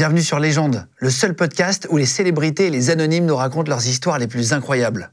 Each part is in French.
Bienvenue sur Légende, le seul podcast où les célébrités et les anonymes nous racontent leurs histoires les plus incroyables.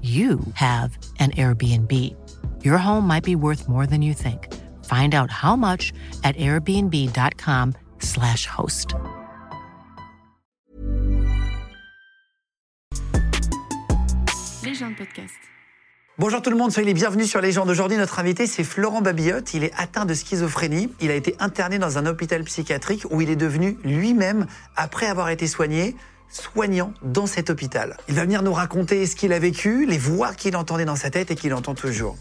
you have an Airbnb. Your home might be worth more than you think. Find out how much at airbnb.com/slash host. Légende podcast. Bonjour tout le monde, soyez les bienvenus sur Légende. Aujourd'hui, notre invité, c'est Florent Babillotte. Il est atteint de schizophrénie. Il a été interné dans un hôpital psychiatrique où il est devenu lui-même, après avoir été soigné, soignant dans cet hôpital. Il va venir nous raconter ce qu'il a vécu, les voix qu'il entendait dans sa tête et qu'il entend toujours.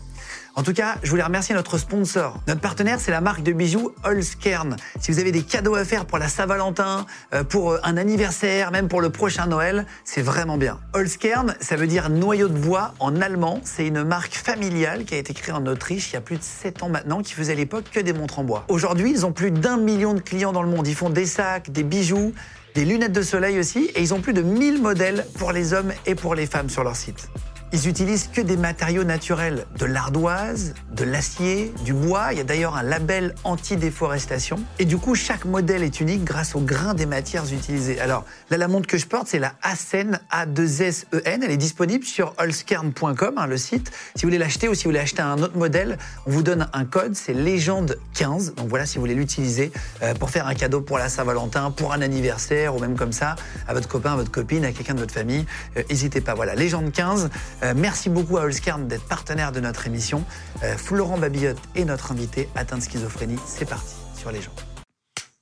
En tout cas, je voulais remercier notre sponsor. Notre partenaire, c'est la marque de bijoux Holzkern. Si vous avez des cadeaux à faire pour la Saint-Valentin, euh, pour euh, un anniversaire, même pour le prochain Noël, c'est vraiment bien. Holzkern, ça veut dire noyau de bois en allemand. C'est une marque familiale qui a été créée en Autriche il y a plus de 7 ans maintenant, qui faisait à l'époque que des montres en bois. Aujourd'hui, ils ont plus d'un million de clients dans le monde. Ils font des sacs, des bijoux, des lunettes de soleil aussi, et ils ont plus de 1000 modèles pour les hommes et pour les femmes sur leur site. Ils utilisent que des matériaux naturels, de l'ardoise, de l'acier, du bois. Il y a d'ailleurs un label anti-déforestation. Et du coup, chaque modèle est unique grâce au grain des matières utilisées. Alors, là, la montre que je porte, c'est la Asen A2SEN. Elle est disponible sur holzkern.com, hein, le site. Si vous voulez l'acheter ou si vous voulez acheter un autre modèle, on vous donne un code, c'est légende 15. Donc voilà, si vous voulez l'utiliser euh, pour faire un cadeau pour la Saint-Valentin, pour un anniversaire ou même comme ça, à votre copain, à votre copine, à quelqu'un de votre famille, euh, n'hésitez pas. Voilà, légende 15. Euh, merci beaucoup à Holzkern d'être partenaire de notre émission. Euh, Florent Babillotte est notre invité atteint de schizophrénie. C'est parti sur les gens.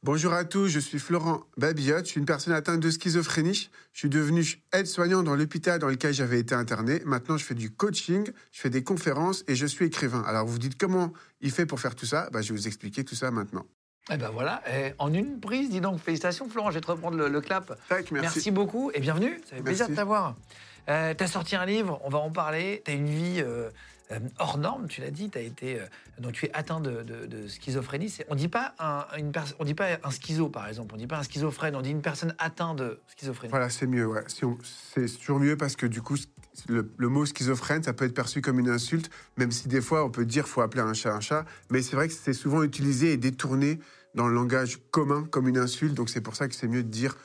Bonjour à tous, je suis Florent Babillotte, je suis une personne atteinte de schizophrénie. Je suis devenu aide-soignant dans l'hôpital dans lequel j'avais été interné. Maintenant, je fais du coaching, je fais des conférences et je suis écrivain. Alors, vous vous dites comment il fait pour faire tout ça? Bah, Je vais vous expliquer tout ça maintenant. Eh ben voilà, eh, en une prise, dis donc, félicitations Florent, je vais te reprendre le, le clap. Tac, merci. beaucoup et bienvenue, ça fait plaisir de t'avoir. Euh, tu as sorti un livre, on va en parler, tu as une vie euh, euh, hors norme, tu l'as dit, as été, euh, donc tu es atteint de, schizophrénie. On dit pas un, on dit pas un schizo par exemple, on dit pas un schizophrène, on dit une personne atteinte de schizophrénie. Voilà, c'est mieux, C'est toujours mieux parce que du coup, le, le mot schizophrène, ça peut être perçu comme une insulte, même si des fois, on peut dire faut appeler un chat un chat. Mais c'est vrai que c'est souvent utilisé et détourné dans le langage commun comme une insulte. Donc c'est pour ça que c'est mieux de dire,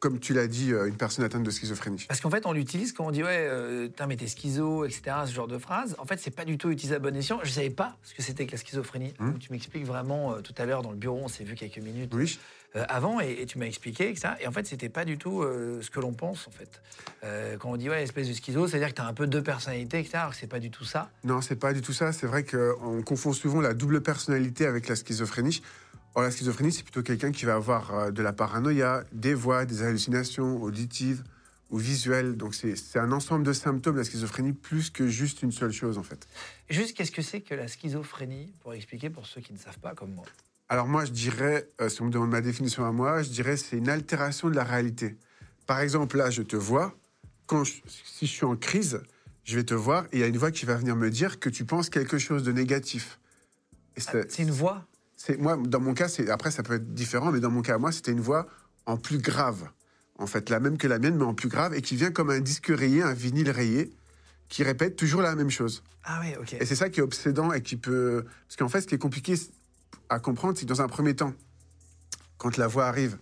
comme tu l'as dit, euh, une personne atteinte de schizophrénie. Parce qu'en fait, on l'utilise quand on dit ouais, euh, mais t'es schizo, etc. Ce genre de phrase. En fait, c'est pas du tout utilisé à bon escient. Je savais pas ce que c'était que la schizophrénie. Hum. Donc, tu m'expliques vraiment euh, tout à l'heure dans le bureau, on s'est vu quelques minutes Oui. euh, avant et, et tu m'as expliqué que ça. Et en fait, c'était pas du tout ce que l'on pense en fait. Quand on dit ouais, espèce de schizo, c'est-à-dire que t'as un peu deux personnalités, etc. Alors que c'est pas du tout ça. Non, c'est pas du tout ça. C'est vrai qu'on confond souvent la double personnalité avec la schizophrénie. Or, la schizophrénie, c'est plutôt quelqu'un qui va avoir euh, de la paranoïa, des voix, des hallucinations auditives ou visuelles. Donc, c'est un ensemble de symptômes, la schizophrénie, plus que juste une seule chose, en fait. Juste, qu'est-ce que c'est que la schizophrénie Pour expliquer pour ceux qui ne savent pas comme moi? Alors, moi, je dirais, euh, si on me demande ma définition à moi, je dirais c'est une altération de la réalité. Par exemple, là, je te vois. Quand je- si je suis en crise, je vais te voir et il y a une voix qui va venir me dire que tu penses quelque chose de négatif. Ah, C'est une voix? C'est moi, dans mon cas, c'est après ça peut être différent, mais dans mon cas, moi, c'était une voix en plus grave, en fait, la même que la mienne, mais en plus grave, et qui vient comme un disque rayé, un vinyle rayé, qui répète toujours la même chose. Ah oui, ok. Et c'est ça qui est obsédant et qui peut, parce qu'en fait, ce qui est compliqué à comprendre, c'est que dans un premier temps, quand la voix arrive,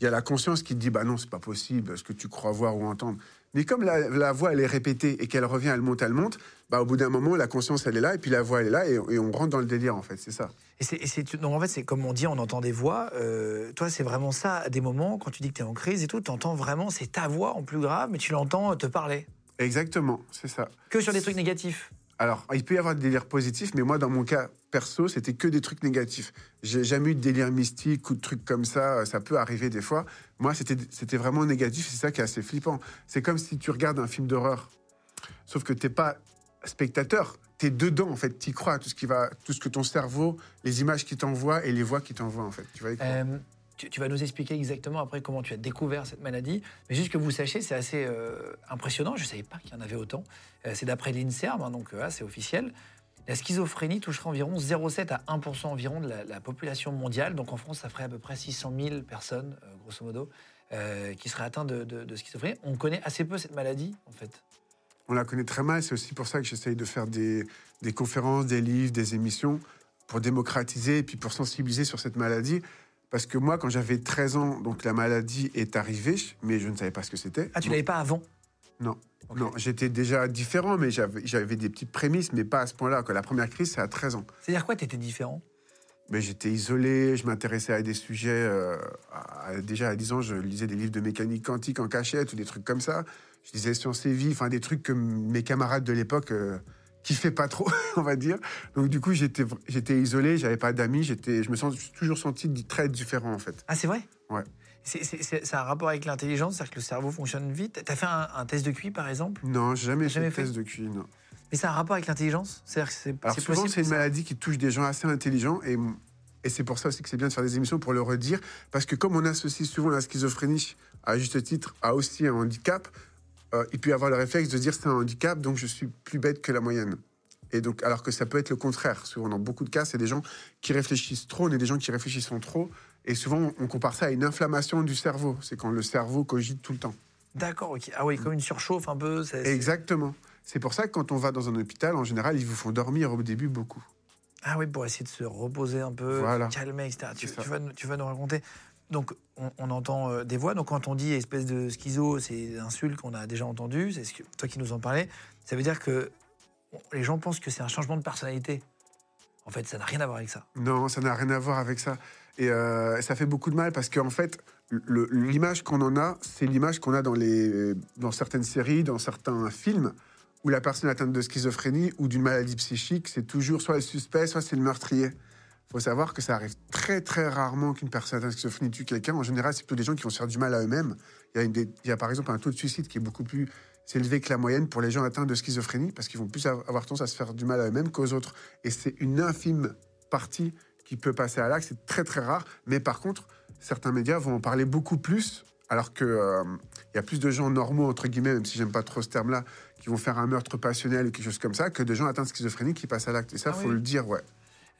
il y a la conscience qui te dit, bah non, c'est pas possible, ce que tu crois voir ou entendre. Mais comme la, la voix, elle est répétée et qu'elle revient, elle monte, elle monte, bah au bout d'un moment, la conscience, elle est là, et puis la voix, elle est là, et, et on rentre dans le délire, en fait, c'est ça. Et c'est, en fait, c'est comme on dit, on entend des voix. euh, toi, c'est vraiment ça, à des moments, quand tu dis que tu es en crise et tout, tu entends vraiment, c'est ta voix en plus grave, mais tu l'entends te parler. Exactement, c'est ça. Que sur des trucs négatifs. Alors, il peut y avoir des délires positifs, mais moi, dans mon cas perso, c'était que des trucs négatifs. J'ai jamais eu de délire mystique ou de trucs comme ça. Ça peut arriver des fois. Moi, c'était vraiment négatif. C'est ça qui est assez flippant. C'est comme si tu regardes un film d'horreur, sauf que t'es pas spectateur, t'es dedans, en fait. T'y crois, tout ce, qui va, tout ce que ton cerveau, les images qui t'envoient et les voix qui t'envoient, en fait. Tu. Euh, tu, vas nous expliquer exactement après comment tu as découvert cette maladie. Mais juste que vous sachiez, c'est assez euh, impressionnant. Je ne savais pas qu'il y en avait autant. Euh, c'est d'après l'INSERM, hein, donc euh, c'est officiel. La schizophrénie toucherait environ 0,7 à 1% environ de la, la population mondiale. Donc en France, ça ferait à peu près 600 000 personnes, euh, grosso modo, qui seraient atteintes de, schizophrénie. On connaît assez peu cette maladie, en fait. On la connaît très mal. C'est aussi pour ça que j'essaye de faire des conférences, des livres, des émissions pour démocratiser et puis pour sensibiliser sur cette maladie. Parce que moi, quand j'avais 13 ans, donc la maladie est arrivée, mais je ne savais pas ce que c'était. Ah, tu l'avais pas avant? Non. Non, j'étais déjà différent, mais j'avais des petites prémices, mais pas à ce point-là. La première crise, c'est à 13 ans. C'est-à-dire quoi, tu étais différent? Mais j'étais isolé, je m'intéressais à des sujets. euh, à- déjà à 10 ans, je lisais des livres de mécanique quantique en cachette ou des trucs comme ça. Je lisais Sciences et Vie, enfin des trucs que mes camarades de l'époque euh, kiffaient pas trop, on va dire. Donc du coup, j'étais j'étais isolé, j'avais pas d'amis, j'étais, je me sens toujours senti très différent en fait. Ah, c'est vrai? Ouais. C'est, c'est- c'est- un rapport avec l'intelligence, c'est-à-dire que le cerveau fonctionne vite. T'as fait un, un test de QI, par exemple? Non, j'ai jamais, Jamais fait de test de QI, non. Mais a un rapport avec l'intelligence? C'est-à-dire que c'est, Alors c'est souvent, c'est une maladie qui touche des gens assez intelligents et, et c'est pour ça aussi que c'est bien de faire des émissions pour le redire. Parce que comme on associe souvent la schizophrénie, à juste titre, à aussi un handicap, euh, il peut y avoir le réflexe de dire c'est un handicap, donc je suis plus bête que la moyenne. Et donc, alors que ça peut être le contraire. Souvent, dans beaucoup de cas, c'est des gens qui réfléchissent trop, on est des gens qui réfléchissent trop. Et souvent, on compare ça à une inflammation du cerveau. C'est quand le cerveau cogite tout le temps. D'accord, ok. Ah oui, comme une surchauffe un peu. Exactement. C'est pour ça que quand on va dans un hôpital, en général, ils vous font dormir au début beaucoup. Ah oui, pour essayer de se reposer un peu, Voilà. calmer, etc. Tu, tu vas, tu vas nous raconter. Donc, on, entend euh, des voix. Donc, quand on dit espèce de schizo, c'est des insultes qu'on a déjà entendues. C'est toi qui nous en parlais. Ça veut dire que les gens pensent que c'est un changement de personnalité. En fait, ça n'a rien à voir avec ça. Non, ça n'a rien à voir avec ça. Et euh, ça fait beaucoup de mal parce qu'en fait, l'image qu'on en a, c'est l'image qu'on a dans, les, dans certaines séries, dans certains films, où la personne atteinte de schizophrénie ou d'une maladie psychique, c'est toujours soit le suspect, soit c'est le meurtrier. Il faut savoir que ça arrive très très rarement qu'une personne atteinte de schizophrénie tue quelqu'un. En général, c'est plutôt des gens qui vont se faire du mal à eux-mêmes. Il y, a une des- il y a par exemple un taux de suicide qui est beaucoup plus élevé que la moyenne pour les gens atteints de schizophrénie parce qu'ils vont plus avoir tendance à se faire du mal à eux-mêmes qu'aux autres. Et c'est une infime partie qui peut passer à l'acte. C'est très très rare. Mais par contre, certains médias vont en parler beaucoup plus, alors que euh, y a plus de gens normaux entre guillemets, même si j'aime pas trop ce terme-là, qui vont faire un meurtre passionnel ou quelque chose comme ça, que de gens atteints de schizophrénie qui passent à l'acte. Et ça, Ah faut oui. le dire, ouais.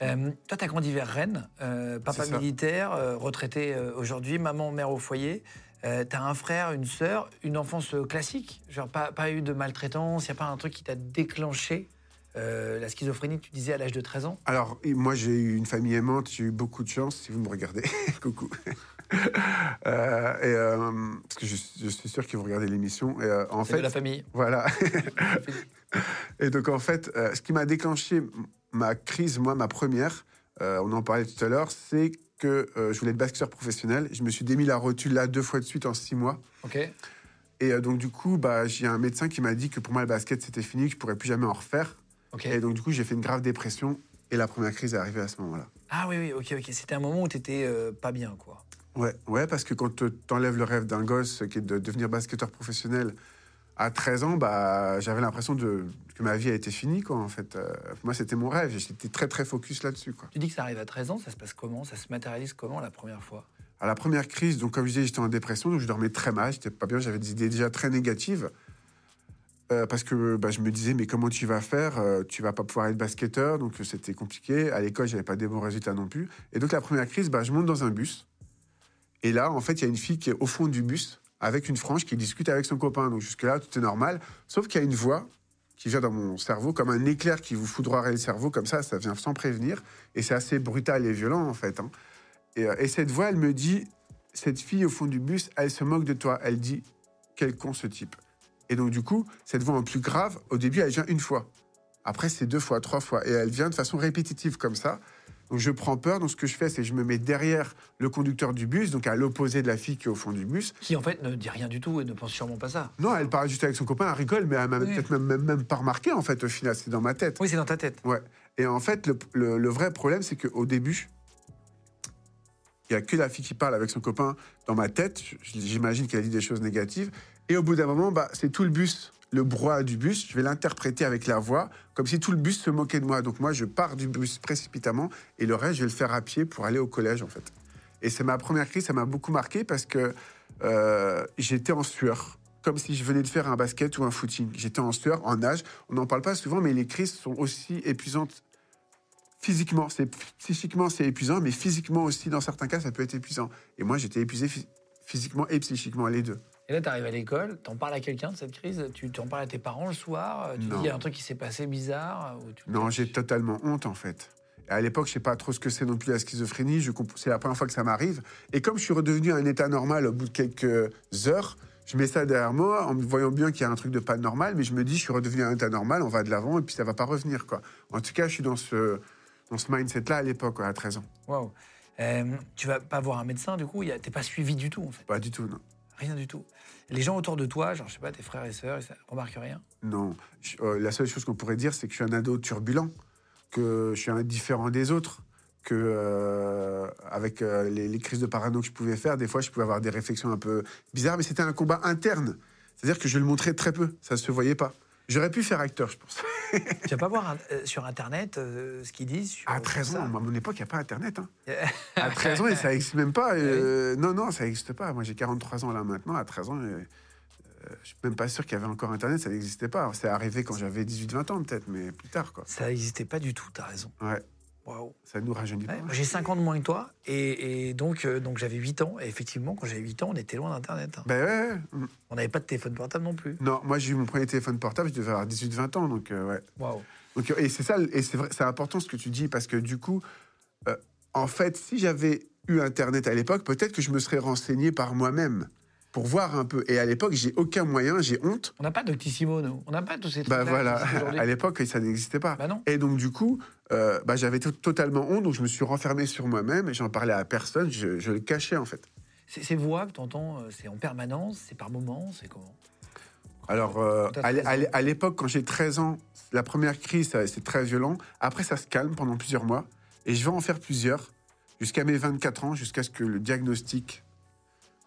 Euh, toi, tu as grandi vers Rennes, euh, papa militaire, euh, retraité aujourd'hui, maman, mère au foyer. Tu as un frère, une sœur, une enfance classique, genre pas, pas eu de maltraitance, il n'y a pas un truc qui t'a déclenché euh, la schizophrénie, tu disais à l'âge de 13 ans? Alors, moi, j'ai eu une famille aimante, j'ai eu beaucoup de chance, si vous me regardez. Coucou. Euh, et, euh, parce que je, je suis sûr que vous regardez l'émission. Et, en C'est fait, de la famille. Voilà. et donc, en fait, ce qui m'a déclenché ma crise, moi, ma première, euh, on en parlait tout à l'heure, c'est que euh, je voulais être basketteur professionnel. Je me suis démis la rotule là deux fois de suite en six mois. Ok. Et euh, donc, du coup, bah, j'ai un médecin qui m'a dit que pour moi, le basket, c'était fini, que je pourrais plus jamais en refaire. Ok. Et donc, du coup, j'ai fait une grave dépression. Et la première crise est arrivée à ce moment-là. Ah oui, oui, ok, ok. C'était un moment où tu étais pas bien, quoi. Ouais, ouais, parce que quand tu enlèves le rêve d'un gosse qui est de devenir basketteur professionnel à 13 ans, bah, j'avais l'impression de, que ma vie a été finie, quoi, en fait. Euh, moi, c'était mon rêve. J'étais très, très focus là-dessus, quoi. Tu dis que ça arrive à 13 ans, ça se passe comment? Ça se matérialise comment la première fois? À la première crise, donc comme je disais, j'étais en dépression, donc je dormais très mal, j'étais pas bien, j'avais des idées déjà très négatives. Euh, parce que bah, je me disais, mais comment tu vas faire? Euh, Tu vas pas pouvoir être basketteur, donc c'était compliqué. À l'école, j'avais pas des bons résultats non plus. Et donc la première crise, bah, je monte dans un bus. Et là, en fait, il y a une fille qui est au fond du bus, avec une frange, qui discute avec son copain. Donc jusque-là, tout est normal. Sauf qu'il y a une voix qui vient dans mon cerveau, comme un éclair qui vous foudroierait le cerveau, comme ça, ça vient sans prévenir. Et c'est assez brutal et violent, en fait. hein. Et, euh, et cette voix, elle me dit, cette fille au fond du bus, elle se moque de toi. Elle dit, quel con ce type. Et donc, du coup, cette voix en plus grave, au début, elle vient une fois. Après, c'est deux fois, trois fois. Et elle vient de façon répétitive comme ça. Donc, je prends peur. Donc, ce que je fais, c'est que je me mets derrière le conducteur du bus, donc à l'opposé de la fille qui est au fond du bus. Qui en fait ne dit rien du tout et ne pense sûrement pas ça. Non, elle parle juste avec son copain, elle rigole, mais elle m'a Oui. peut-être même, même, même pas remarqué, en fait, au final. C'est dans ma tête. Oui, c'est dans ta tête. Ouais. Et en fait, le, le- le vrai problème, c'est qu'au début, il n'y a que la fille qui parle avec son copain dans ma tête. J'imagine qu'elle a dit des choses négatives. Et au bout d'un moment, bah, c'est tout le bus, le brouhaha du bus. Je vais l'interpréter avec la voix, comme si tout le bus se moquait de moi. Donc moi, je pars du bus précipitamment et le reste, je vais le faire à pied pour aller au collège, en fait. Et c'est ma première crise, ça m'a beaucoup marqué parce que euh, j'étais en sueur, comme si je venais de faire un basket ou un footing. J'étais en sueur, en nage. On n'en parle pas souvent, mais les crises sont aussi épuisantes physiquement. C'est psychiquement, c'est épuisant, mais physiquement aussi, dans certains cas, ça peut être épuisant. Et moi, j'étais épuisé phys- physiquement et psychiquement, les deux. Et là, tu arrives à l'école, t'en parles à quelqu'un de cette crise Tu t'en parles à tes parents le soir Tu Non. dis il y a un truc qui s'est passé bizarre ou tu- Non, j'ai totalement honte en fait. À l'époque, je sais pas trop ce que c'est non plus la schizophrénie. Je comp- C'est la première fois que ça m'arrive. Et comme je suis redevenu à un état normal au bout de quelques heures, je mets ça derrière moi en me voyant bien qu'il y a un truc de pas normal. Mais je me dis, je suis redevenu à un état normal, on va de l'avant et puis ça va pas revenir quoi. En tout cas, je suis dans ce dans ce mindset-là à l'époque, à 13 ans. Waouh. Euh, tu vas pas voir un médecin du coup a- T'es pas suivi du tout en fait. Pas du tout, non. Rien du tout. Les gens autour de toi, genre je sais pas, tes frères et sœurs, ils remarquent rien? Non. Euh, la seule chose qu'on pourrait dire, c'est que je suis un ado turbulent, que je suis indifférent des autres, que euh, avec euh, les, les crises de parano que je pouvais faire, des fois, je pouvais avoir des réflexions un peu bizarres, mais c'était un combat interne. C'est-à-dire que je le montrais très peu, ça se voyait pas. J'aurais pu faire acteur, je pense. tu vas pas voir euh, sur internet euh, ce qu'ils disent sur, À 13 sur ans, à mon époque, il n'y a pas Internet. hein. À 13 ans, et ça n'existe même pas. euh, non, non, ça n'existe pas. Moi, j'ai 43 ans là maintenant. À 13 ans, je suis même pas sûr qu'il y avait encore Internet. Ça n'existait pas. C'est arrivé quand j'avais 18-20 ans, peut-être, mais plus tard, quoi. Ça n'existait pas du tout, t'as raison. Ouais, Waouh. ça nous rajeunit pas. j'ai 5 ans de moins que toi, et, et donc, euh, donc j'avais 8 ans. Et effectivement, quand j'avais 8 ans, on était loin d'Internet. hein. Ben ouais, ouais. Mm. On n'avait pas de téléphone portable non plus. Non, moi j'ai eu mon premier téléphone portable, je devais avoir 18-20 ans, donc euh, ouais. Waouh. Donc, et c'est ça, et c'est vrai, c'est important ce que tu dis, parce que du coup, euh, en fait, si j'avais eu Internet à l'époque, peut-être que je me serais renseigné par moi-même pour voir un peu. Et à l'époque, j'ai aucun moyen, j'ai honte. On n'a pas Doctissimo, nous. On n'a pas tous ces trucs. Bah voilà, à l'époque, ça n'existait pas. Bah non. Et donc du coup, euh, bah, j'avais to- totalement honte, donc je me suis renfermé sur moi-même et j'en parlais à personne, je, je le cachais en fait. Ces, voix que tu entends, c'est en permanence, c'est par moment, c'est comment? Alors, euh, à l'é- 13 à ans. l'é- à l'époque, quand j'ai 13 ans, la première crise, c'est très violent. Après, ça se calme pendant plusieurs mois. Et je vais en faire plusieurs, jusqu'à mes 24 ans, jusqu'à ce que le diagnostic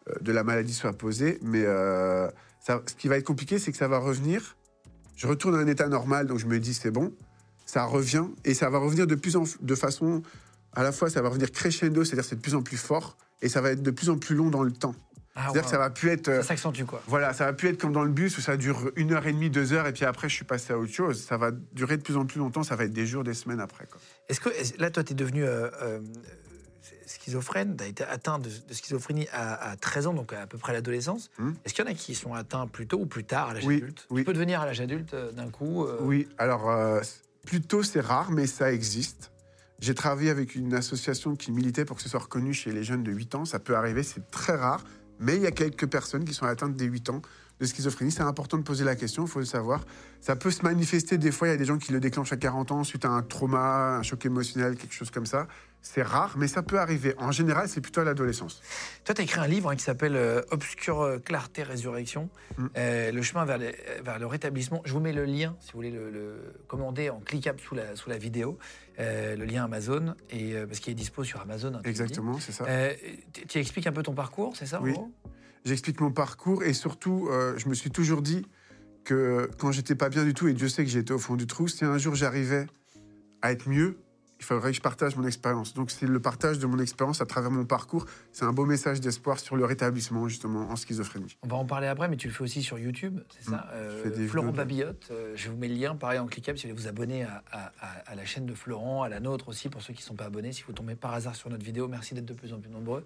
euh, de la maladie soit posé. Mais euh, ça- ce qui va être compliqué, c'est que ça va revenir. Je retourne à un état normal, donc je me dis, c'est bon. Ça revient, et ça va revenir de plus en de façon... À la fois, ça va revenir crescendo, c'est-à-dire c'est de plus en plus fort, et ça va être de plus en plus long dans le temps. Ah, C'est-à-dire que ça va plus être... euh, Ça s'accentue, quoi. voilà, ça va plus être comme dans le bus où ça dure une heure et demie, deux heures, et puis après, je suis passé à autre chose. Ça va durer de plus en plus longtemps, ça va être des jours, des semaines après. Quoi. Est-ce que là, toi, tu es devenu euh, euh, schizophrène, tu as été atteint de, de schizophrénie à, à 13 ans, donc à peu près l'adolescence. Hmm. Est-ce qu'il y en a qui sont atteints plus tôt ou plus tard à l'âge Oui, adulte? Oui. Tu peux devenir à l'âge adulte euh, d'un coup euh, Oui, alors, euh, plutôt c'est rare, mais ça existe. J'ai travaillé avec une association qui militait pour que ce soit reconnu chez les jeunes de 8 ans. Ça peut arriver, c'est très rare, mais il y a quelques personnes qui sont atteintes des 8 ans de schizophrénie. C'est important de poser la question, il faut le savoir. Ça peut se manifester des fois, il y a des gens qui le déclenchent à 40 ans suite à un trauma, un choc émotionnel, quelque chose comme ça. C'est rare, mais ça peut arriver. En général, c'est plutôt à l'adolescence. Toi, tu as écrit un livre hein, qui s'appelle euh, Obscure euh, Clarté Résurrection, Mm. euh, le chemin vers, les- vers le rétablissement. Je vous mets le lien, si vous voulez le, le commander en cliquable sous la, sous la vidéo, euh, le lien Amazon, et, parce qu'il est dispo sur Amazon. hein. Exactement, c'est ça. Tu, expliques un peu ton parcours, c'est ça en Oui. gros? J'explique mon parcours et surtout, euh, je me suis toujours dit que quand j'étais pas bien du tout, et Dieu sait que j'étais au fond du trou, si un jour j'arrivais à être mieux, il faudrait que je partage mon expérience. Donc c'est le partage de mon expérience à travers mon parcours. C'est un beau message d'espoir sur le rétablissement justement en schizophrénie. On va en parler après, mais tu le fais aussi sur YouTube, c'est ça Mm. Euh, fais des Florent Babillotte, euh, je vous mets le lien, pareil en cliquable, si vous voulez vous abonner à, à- à- à la chaîne de Florent, à la nôtre aussi, pour ceux qui ne sont pas abonnés. Si vous tombez par hasard sur notre vidéo, merci d'être de plus en plus nombreux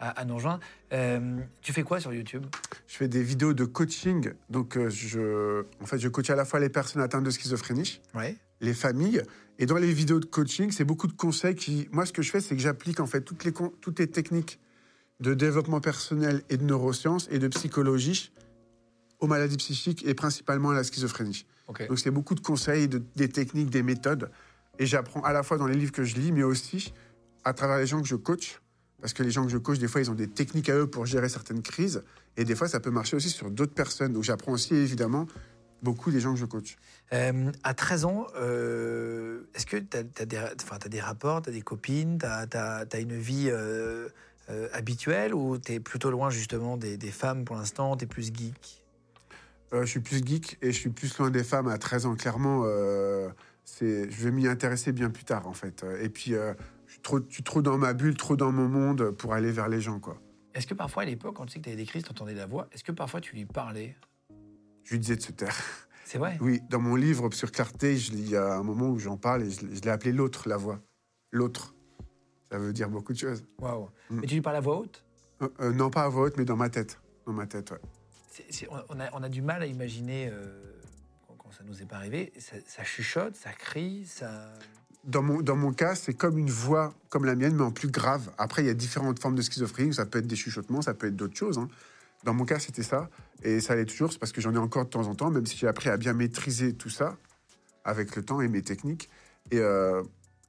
à, à nous rejoindre. Euh, tu fais quoi sur YouTube? Je fais des vidéos de coaching. Donc euh, je, en fait, je coach à la fois les personnes atteintes de schizophrénie, Ouais. les familles. Et dans les vidéos de coaching, c'est beaucoup de conseils qui. Moi, ce que je fais, c'est que j'applique en fait toutes les, toutes les techniques de développement personnel et de neurosciences et de psychologie aux maladies psychiques et principalement à la schizophrénie. Donc, c'est beaucoup de conseils, de- des techniques, des méthodes. Et j'apprends à la fois dans les livres que je lis, mais aussi à travers les gens que je coach. Parce que les gens que je coach, des fois, ils ont des techniques à eux pour gérer certaines crises. Et des fois, ça peut marcher aussi sur d'autres personnes. Donc, j'apprends aussi, évidemment, beaucoup des gens que je coach. Euh, à 13 ans, euh, est-ce que tu as, des, enfin, t'as des rapports, tu as des copines, tu as, une vie euh, euh, habituel ou t'es plutôt loin justement des, des femmes pour l'instant? T'es plus geek? Je suis plus geek et je suis plus loin des femmes à 13 ans. Clairement, je vais m'y intéresser bien plus tard, en fait. Et puis, suis trop, je suis trop dans ma bulle, trop dans mon monde pour aller vers les gens, quoi. Est-ce que parfois à l'époque, quand tu sais que t'avais des crises, t'entendais la voix, est-ce que parfois tu lui parlais? Je lui disais de se taire. C'est vrai? Oui, dans mon livre sur clarté, je- il y a un moment où j'en parle et je, je l'ai appelé l'autre, la voix. L'autre. Ça veut dire beaucoup de choses. Waouh. Mm. Mais tu lui parles à voix haute? Euh, euh, non, pas à voix haute, mais dans ma tête. Dans ma tête, ouais. On, on a, on a du mal à imaginer, euh, quand, quand ça nous est pas arrivé, ça, ça chuchote, ça crie, ça... Dans mon, dans mon cas, c'est comme une voix comme la mienne, mais en plus grave. Après, il y a différentes formes de schizophrénie. Ça peut être des chuchotements, ça peut être d'autres choses. hein. Dans mon cas, c'était ça. Et ça allait toujours, c'est parce que j'en ai encore de temps en temps, même si j'ai appris à bien maîtriser tout ça avec le temps et mes techniques. Et, euh,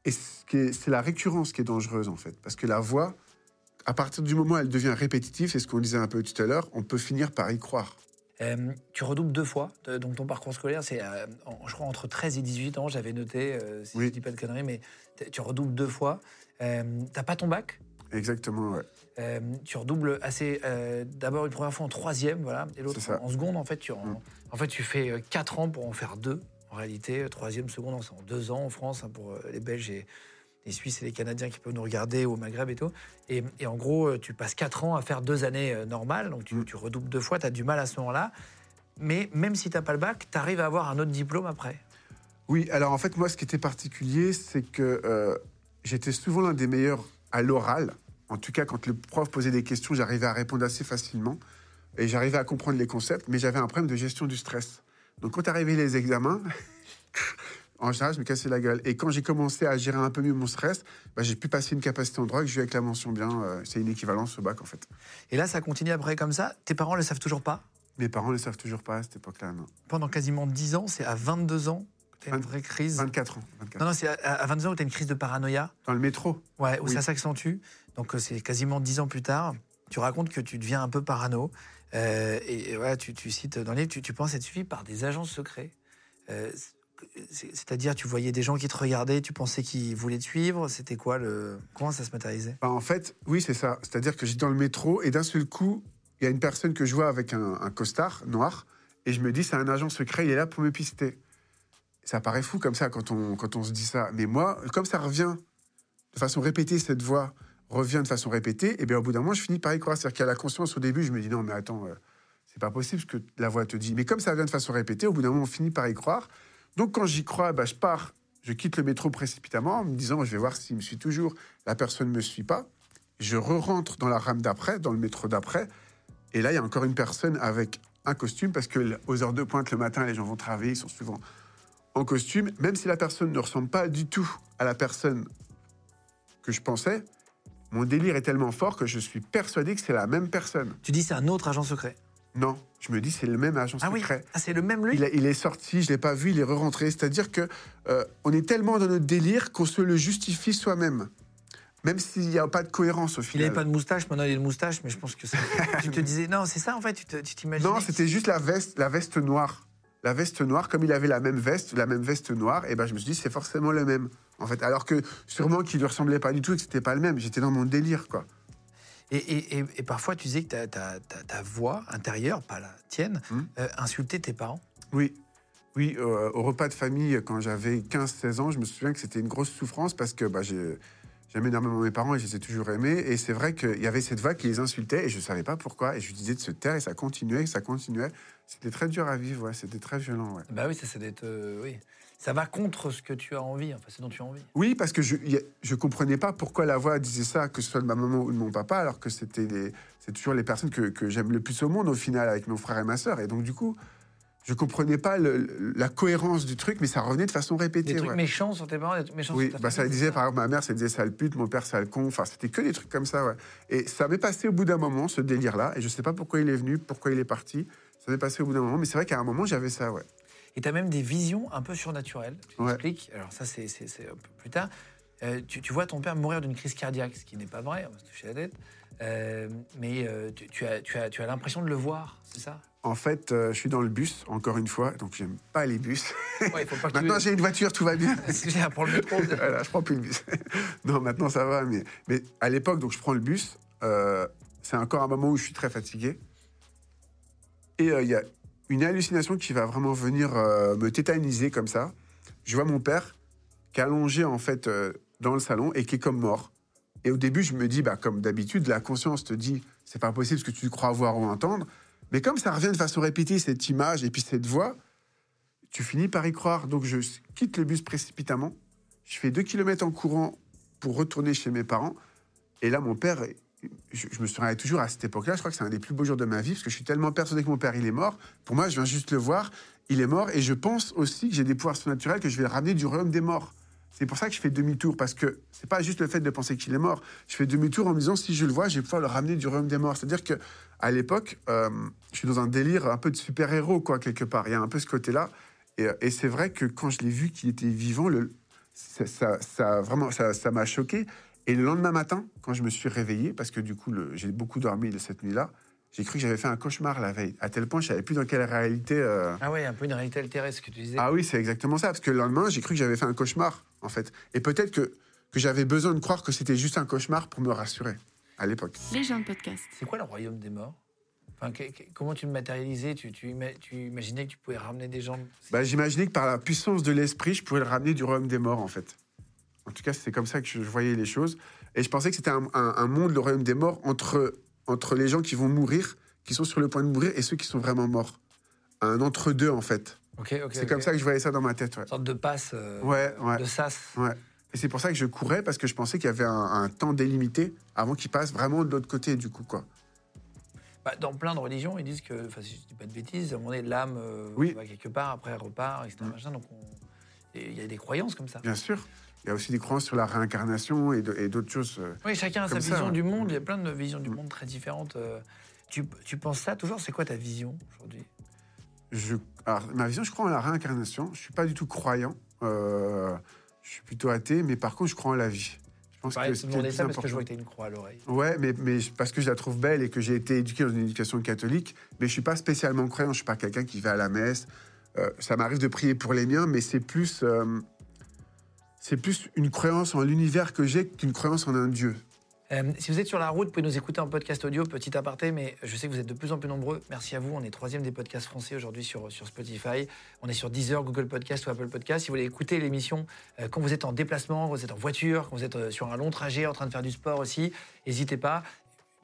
c'est la récurrence qui est dangereuse, en fait. Parce que la voix, à partir du moment où elle devient répétitive, c'est ce qu'on disait un peu tout à l'heure, on peut finir par y croire. Euh, tu redoubles deux fois, donc ton parcours scolaire, c'est, euh, je crois, entre 13 et 18 ans, j'avais noté, euh, si Oui. je dis pas de conneries, mais tu redoubles deux fois. Euh, T'as pas ton bac? Exactement, ouais. Tu redoubles assez. D'abord une première fois en troisième, voilà, et l'autre en, en seconde. En fait, tu en, Mm. en fait, tu fais quatre ans pour en faire deux. En réalité, troisième, seconde, en deux ans en France hein, pour les Belges et les Suisses et les Canadiens qui peuvent nous regarder au Maghreb et tout. Et, et en gros, euh, tu passes quatre ans à faire deux années euh, normales, donc tu, Mm. tu redoubles deux fois. Tu as du mal à ce moment-là, mais même si tu n'as pas le bac, tu arrives à avoir un autre diplôme après. Oui, alors en fait, moi, ce qui était particulier, c'est que euh, j'étais souvent l'un des meilleurs à l'oral. En tout cas, quand le prof posait des questions, j'arrivais à répondre assez facilement et j'arrivais à comprendre les concepts, mais j'avais un problème de gestion du stress. Donc, quand arrivaient les examens, en général, je me cassais la gueule. Et quand j'ai commencé à gérer un peu mieux mon stress, bah, j'ai pu passer une capacité en que j'ai eu avec la mention bien. euh, c'est une équivalence au bac, en fait. Et là, ça continue après comme ça? Tes parents le savent toujours pas? Mes parents ne le savent toujours pas à cette époque-là, non. Pendant quasiment 10 ans, c'est à 22 ans que tu as une vraie crise? 24 ans. 24. Non, non, c'est à, à 22 ans où tu as une crise de paranoïa? Dans le métro. Ouais, où Oui. ça s'accentue. Donc euh, c'est quasiment dix ans plus tard. Tu racontes que tu deviens un peu parano. Euh, et, et voilà, tu, tu cites dans le livre, tu, tu penses être suivi par des agents secrets. Euh, C'est-à-dire, tu voyais des gens qui te regardaient, tu pensais qu'ils voulaient te suivre. C'était quoi le. Comment ça se matérialisait? Bah, en fait, oui, c'est ça. C'est-à-dire que j'étais dans le métro et d'un seul coup, il y a une personne que je vois avec un, costard noir et je me dis, c'est un agent secret, il est là pour me pister. Ça paraît fou comme ça quand on, quand on se dit ça. Mais moi, comme ça revient de façon répétée, cette voix revient de façon répétée, et bien au bout d'un moment, je finis par y croire. C'est-à-dire a la conscience au début, je me dis, non, mais attends, euh, c'est pas possible ce que la voix te dit. Mais comme ça vient de façon répétée, au bout d'un moment, on finit par y croire. Donc quand j'y crois, bah, je pars, je quitte le métro précipitamment en me disant, je vais voir s'il me suit toujours. La personne ne me suit pas. Je re-rentre dans la rame d'après, dans le métro d'après. Et là, il y a encore une personne avec un costume, parce que aux heures de pointe le matin, les gens vont travailler, ils sont souvent en costume. Même si la personne ne ressemble pas du tout à la personne que je pensais, mon délire est tellement fort que je suis persuadé que c'est la même personne. Tu dis c'est un autre agent secret. Non, je me dis c'est le même agent Ah oui, ah, c'est le même lui Il, a- il est sorti, je l'ai pas vu, il est re-rentré. C'est-à-dire que euh, on est tellement dans notre délire qu'on se le justifie soi-même, même s'il n'y a pas de cohérence au Il final. n'avait pas de moustache, maintenant il a une moustache, mais je pense que ça. tu te disais, non, c'est ça en fait, tu t'imaginais. Non, c'était juste la veste, la veste noire. La veste noire, comme il avait la même veste, la même veste noire, et ben je me suis dit c'est forcément le même. En fait, alors que sûrement qu'il lui ressemblait pas du tout et que c'était pas le même. J'étais dans mon délire, quoi. Et, et- et- et parfois, tu disais que ta, ta- ta- ta voix intérieure, pas la tienne, Hmm. euh, insultait tes parents. Oui. Oui, euh, au repas de famille, quand j'avais 15-16 ans, je me souviens que c'était une grosse souffrance parce que bah, j'ai- j'aimais énormément mes parents et je les ai toujours aimés. Et c'est vrai qu'il y avait cette voix qui les insultait et je ne savais pas pourquoi. Et je lui disais de se taire et ça continuait, ça continuait. C'était très dur à vivre, ouais. c'était très violent. Ouais. Bah oui, ça, c'est d'être. euh, oui. Ça va contre ce que tu as envie, enfin, ce dont tu as envie. Oui, parce que je je comprenais pas pourquoi la voix disait ça, que ce soit de ma maman ou de mon papa, alors que c'était c'est toujours les personnes que, que j'aime le plus au monde au final, avec mon frère et ma sœur. Et donc du coup, je comprenais pas le- la cohérence du truc, mais ça revenait de façon répétée. Des trucs ouais. méchants sur tes parents, des trucs méchants Oui, sur bah ça disait, par exemple, ma mère, ça disait sale pute, mon père, sale con. Enfin, c'était que des trucs comme ça, ouais. Et ça m'est passé au bout d'un moment, ce délire-là. Et je sais pas pourquoi il est venu, pourquoi il est parti. Ça m'est passé au bout d'un moment. Mais c'est vrai qu'à un moment, j'avais ça, ouais. Et tu as même des visions un peu surnaturelles. Tu Ouais. t'expliques. Alors, ça, c'est c'est- c'est un peu plus tard. Euh, tu, tu vois ton père mourir d'une crise cardiaque, ce qui n'est pas vrai, on va se toucher la tête. Euh, mais euh, tu, tu as, tu as, tu as l'impression de le voir, c'est ça? En fait, je suis dans le bus, encore une fois. Donc, j'aime pas les bus. Ouais, il faut pas que Maintenant, j'ai une voiture, tout va bien. C'est pour le métro. voilà, je prends plus le bus. non, maintenant ça va, mais, mais à l'époque, donc je prends le bus c'est encore un moment où je suis très fatigué. Et il y a une hallucination qui va vraiment venir euh, me tétaniser comme ça. Je vois mon père qui est allongé en fait euh, dans le salon et qui est comme mort. Et au début, je me dis, bah, comme d'habitude, la conscience te dit, c'est pas possible ce que tu crois voir ou entendre. Mais comme ça revient de façon répétée, cette image et puis cette voix, tu finis par y croire. Donc je quitte le bus précipitamment. Je fais deux kilomètres en courant pour retourner chez mes parents. Et là, mon père, je, me souviens toujours à cette époque-là, je crois que c'est un des plus beaux jours de ma vie, parce que je suis tellement persuadé que mon père, il est mort. Pour moi, je viens juste le voir, il est mort, et je pense aussi que j'ai des pouvoirs surnaturels, que je vais le ramener du royaume des morts. C'est pour ça que je fais demi-tour, parce que c'est pas juste le fait de penser qu'il est mort. Je fais demi-tour en me disant, si je le vois, je vais pouvoir le ramener du royaume des morts. C'est-à-dire que à l'époque, euh, je suis dans un délire un peu de super-héros, quoi, quelque part. Il y a un peu ce côté-là. Et, c'est vrai que quand je l'ai vu qu'il était vivant, ça, ça, vraiment, ça m'a choqué. Et le lendemain matin, quand je me suis réveillé, parce que du coup, le- j'ai beaucoup dormi de cette nuit-là, j'ai cru que j'avais fait un cauchemar la veille. À tel point, je savais plus dans quelle réalité. euh, Ah ouais, un peu une réalité altérée, ce que tu disais. ah oui, c'est exactement ça. Parce que le lendemain, j'ai cru que j'avais fait un cauchemar, en fait. Et peut-être que, que j'avais besoin de croire que c'était juste un cauchemar pour me rassurer, à l'époque. Les gens de podcast. C'est quoi le royaume des morts? Enfin, que- que- Comment tu le matérialisais? Tu, tu, ima- tu imaginais que tu pouvais ramener des gens? Bah, J'imaginais que par la puissance de l'esprit, je pouvais le ramener du royaume des morts, en fait. En tout cas, c'est comme ça que je voyais les choses. Et je pensais que c'était un, un- un monde, le royaume des morts, entre, entre les gens qui vont mourir, qui sont sur le point de mourir, et ceux qui sont vraiment morts. Un entre-deux, en fait. Ok, ok. C'est comme ça que je voyais ça dans ma tête, ouais. Une sorte de passe, euh, Ouais, ouais. de sas. Ouais. Et c'est pour ça que je courais, parce que je pensais qu'il y avait un, un temps délimité avant qu'il passe vraiment de l'autre côté, du coup, quoi. Bah, dans plein de religions, ils disent que, enfin, si je dis pas de bêtises, moment donné, l'âme euh, Oui. va quelque part, après elle repart, etc. Mm. machin, donc on- il y a des croyances comme ça. Bien sûr. Il y a aussi des croyances sur la réincarnation et d'autres choses. euh. Oui, chacun a sa ça, vision ouais. du monde. Il y a plein de visions du monde très différentes. euh. Tu, tu penses ça toujours? C'est quoi ta vision aujourd'hui? Je, alors, ma vision, je crois en la réincarnation. Je suis pas du tout croyant. Euh, je suis plutôt athée, mais par contre, je crois en la vie. Je pense Pareil, que c'est demandais parce que je important. vois que tu as une croix à l'oreille. Ouais, mais, mais parce que je la trouve belle et que j'ai été éduqué dans une éducation catholique, mais je suis pas spécialement croyant. Je suis pas quelqu'un qui va à la messe. Euh, ça m'arrive de prier pour les miens, mais c'est plus, euh, c'est plus une croyance en l'univers que j'ai qu'une croyance en un Dieu. Euh, si vous êtes sur la route, vous pouvez nous écouter en podcast audio, petit aparté, mais je sais que vous êtes de plus en plus nombreux. Merci à vous. On est troisième des podcasts français aujourd'hui sur, sur Spotify. On est sur Deezer, Google Podcast ou Apple Podcast. Si vous voulez écouter l'émission euh, quand vous êtes en déplacement, vous êtes en voiture, quand vous êtes euh, sur un long trajet, en train de faire du sport aussi, n'hésitez pas.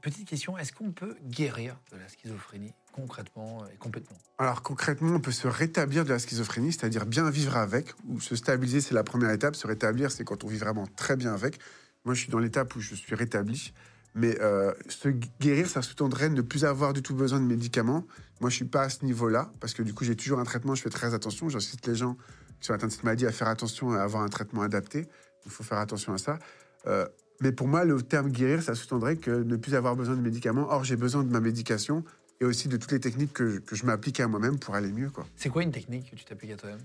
Petite question, est-ce qu'on peut guérir de la schizophrénie? Concrètement et complètement Alors concrètement, on peut se rétablir de la schizophrénie, c'est-à-dire bien vivre avec, ou se stabiliser, c'est la première étape. Se rétablir, c'est quand on vit vraiment très bien avec. Moi, je suis dans l'étape où je suis rétabli. Mais euh, se guérir, ça sous-tendrait ne plus avoir du tout besoin de médicaments. Moi, je suis pas à ce niveau-là, parce que du coup, j'ai toujours un traitement, je fais très attention. J'incite les gens qui sont atteints de cette maladie à faire attention et à avoir un traitement adapté. Il faut faire attention à ça. Euh, mais pour moi, le terme guérir, ça sous-tendrait que ne plus avoir besoin de médicaments. Or, j'ai besoin de ma médication et aussi de toutes les techniques que, je- que je m'applique à moi-même pour aller mieux. Quoi. C'est quoi une technique que tu t'appliques à toi-même?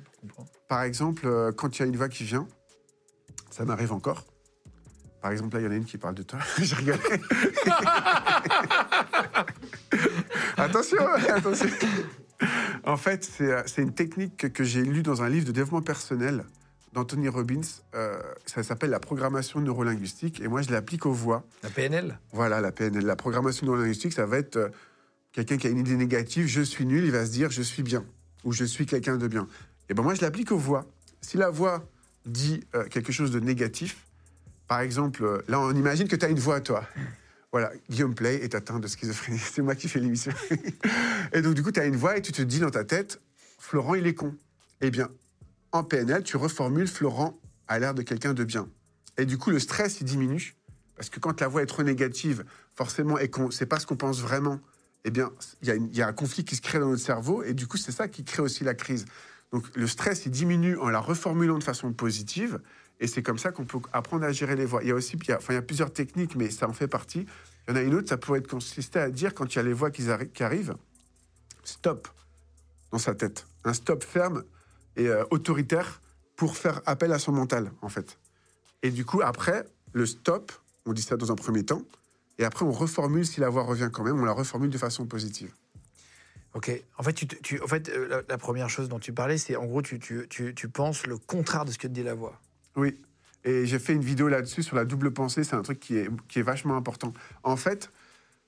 Par exemple, euh, quand il y a une voix qui vient, ça m'arrive encore. Par exemple, là, il y en a une qui parle de toi. J'ai rigolé. attention, attention. En fait, c'est euh, c'est une technique que, que j'ai lue dans un livre de développement personnel d'Anthony Robbins. Euh, ça s'appelle la programmation neurolinguistique. Et moi, je l'applique aux voix. La PNL Voilà, la PNL. La programmation neurolinguistique, ça va être quelqu'un qui a une idée négative, je suis nul, il va se dire je suis bien ou je suis quelqu'un de bien. Et ben moi, je l'applique aux voix. Si la voix dit euh, quelque chose de négatif, par exemple, euh, là, on imagine que tu as une voix, toi. Voilà, Guillaume Play est atteint de schizophrénie. C'est moi qui fais l'émission. et donc, du coup, tu as une voix et tu te dis dans ta tête, Florent, il est con. Eh bien, en PNL, tu reformules Florent a l'air de quelqu'un de bien. Et du coup, le stress, il diminue. Parce que quand la voix est trop négative, forcément, et qu'on sait pas ce qu'on pense vraiment, eh bien, il y, a un conflit qui se crée dans notre cerveau. Et du coup, c'est ça qui crée aussi la crise. Donc, le stress, il diminue en la reformulant de façon positive. Et c'est comme ça qu'on peut apprendre à gérer les voix. Il y a aussi, enfin, il y a plusieurs techniques, mais ça en fait partie. Il y en a une autre, ça pourrait être consister à dire quand il y a les voix qui arrivent, stop dans sa tête. Un stop ferme et euh, autoritaire pour faire appel à son mental, en fait. Et du coup, après, le stop, on dit ça dans un premier temps, et après, on reformule si la voix revient quand même, on la reformule de façon positive. Ok. En fait, tu, en fait euh, la, la première chose dont tu parlais, c'est en gros, tu, tu, tu, tu penses le contraire de ce que te dit la voix. Oui. Et j'ai fait une vidéo là-dessus sur la double pensée. C'est un truc qui est, qui est vachement important. En fait,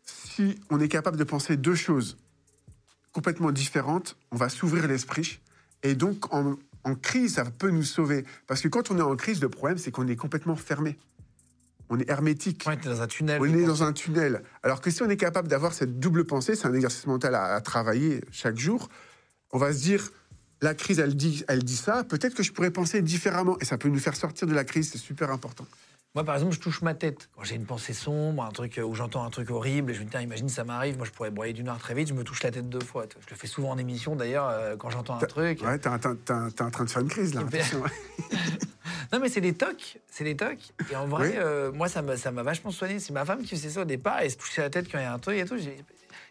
si on est capable de penser deux choses complètement différentes, on va s'ouvrir l'esprit. Et donc, en, en crise, ça peut nous sauver. Parce que quand on est en crise, le problème, c'est qu'on est complètement fermé. On est hermétique. Ouais, t'es dans un tunnel. On est dans un tunnel. Alors que si on est capable d'avoir cette double pensée, c'est un exercice mental à, à travailler chaque jour, on va se dire, la crise, elle dit, elle dit ça, peut-être que je pourrais penser différemment. Et ça peut nous faire sortir de la crise, c'est super important. Moi, par exemple, je touche ma tête. Quand j'ai une pensée sombre, un truc où j'entends un truc horrible, et je me dis, tiens, imagine, ça m'arrive, moi, je pourrais broyer du noir très vite, je me touche la tête deux fois. Je le fais souvent en émission, d'ailleurs, euh, quand j'entends un truc. Ouais, t'es en train de faire une crise, là. Non, mais c'est des tocs, c'est des tocs. Et en vrai, Oui. euh, moi, ça m'a ça m'a vachement soigné. C'est ma femme qui faisait ça au départ, elle se touchait la tête quand il y a un truc et tout. j'ai-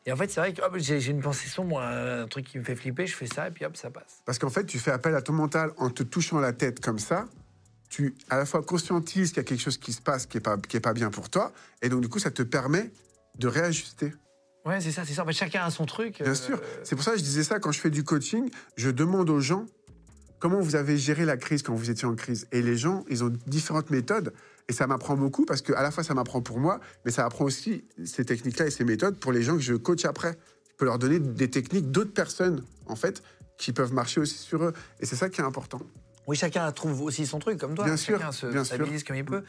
Et en fait, c'est vrai que hop, j'ai j'ai une pensée sombre, un truc qui me fait flipper, je fais ça, et puis hop, ça passe. Parce qu'en fait, tu fais appel à ton mental en te touchant la tête comme ça. Tu, à la fois, conscientises qu'il y a quelque chose qui se passe qui n'est pas, qui est pas bien pour toi. Et donc, du coup, ça te permet de réajuster. Ouais, c'est ça, c'est ça. En fait, chacun a son truc. Bien euh, sûr. C'est pour ça que je disais ça quand je fais du coaching. Je demande aux gens comment vous avez géré la crise quand vous étiez en crise? Et les gens, ils ont différentes méthodes. Et ça m'apprend beaucoup parce que à la fois ça m'apprend pour moi, mais ça apprend aussi ces techniques-là et ces méthodes pour les gens que je coach après. Je peux leur donner des techniques d'autres personnes, en fait, qui peuvent marcher aussi sur eux. Et c'est ça qui est important. Oui, chacun trouve aussi son truc, comme toi. Bien sûr, chacun se bien sûr. comme il peut.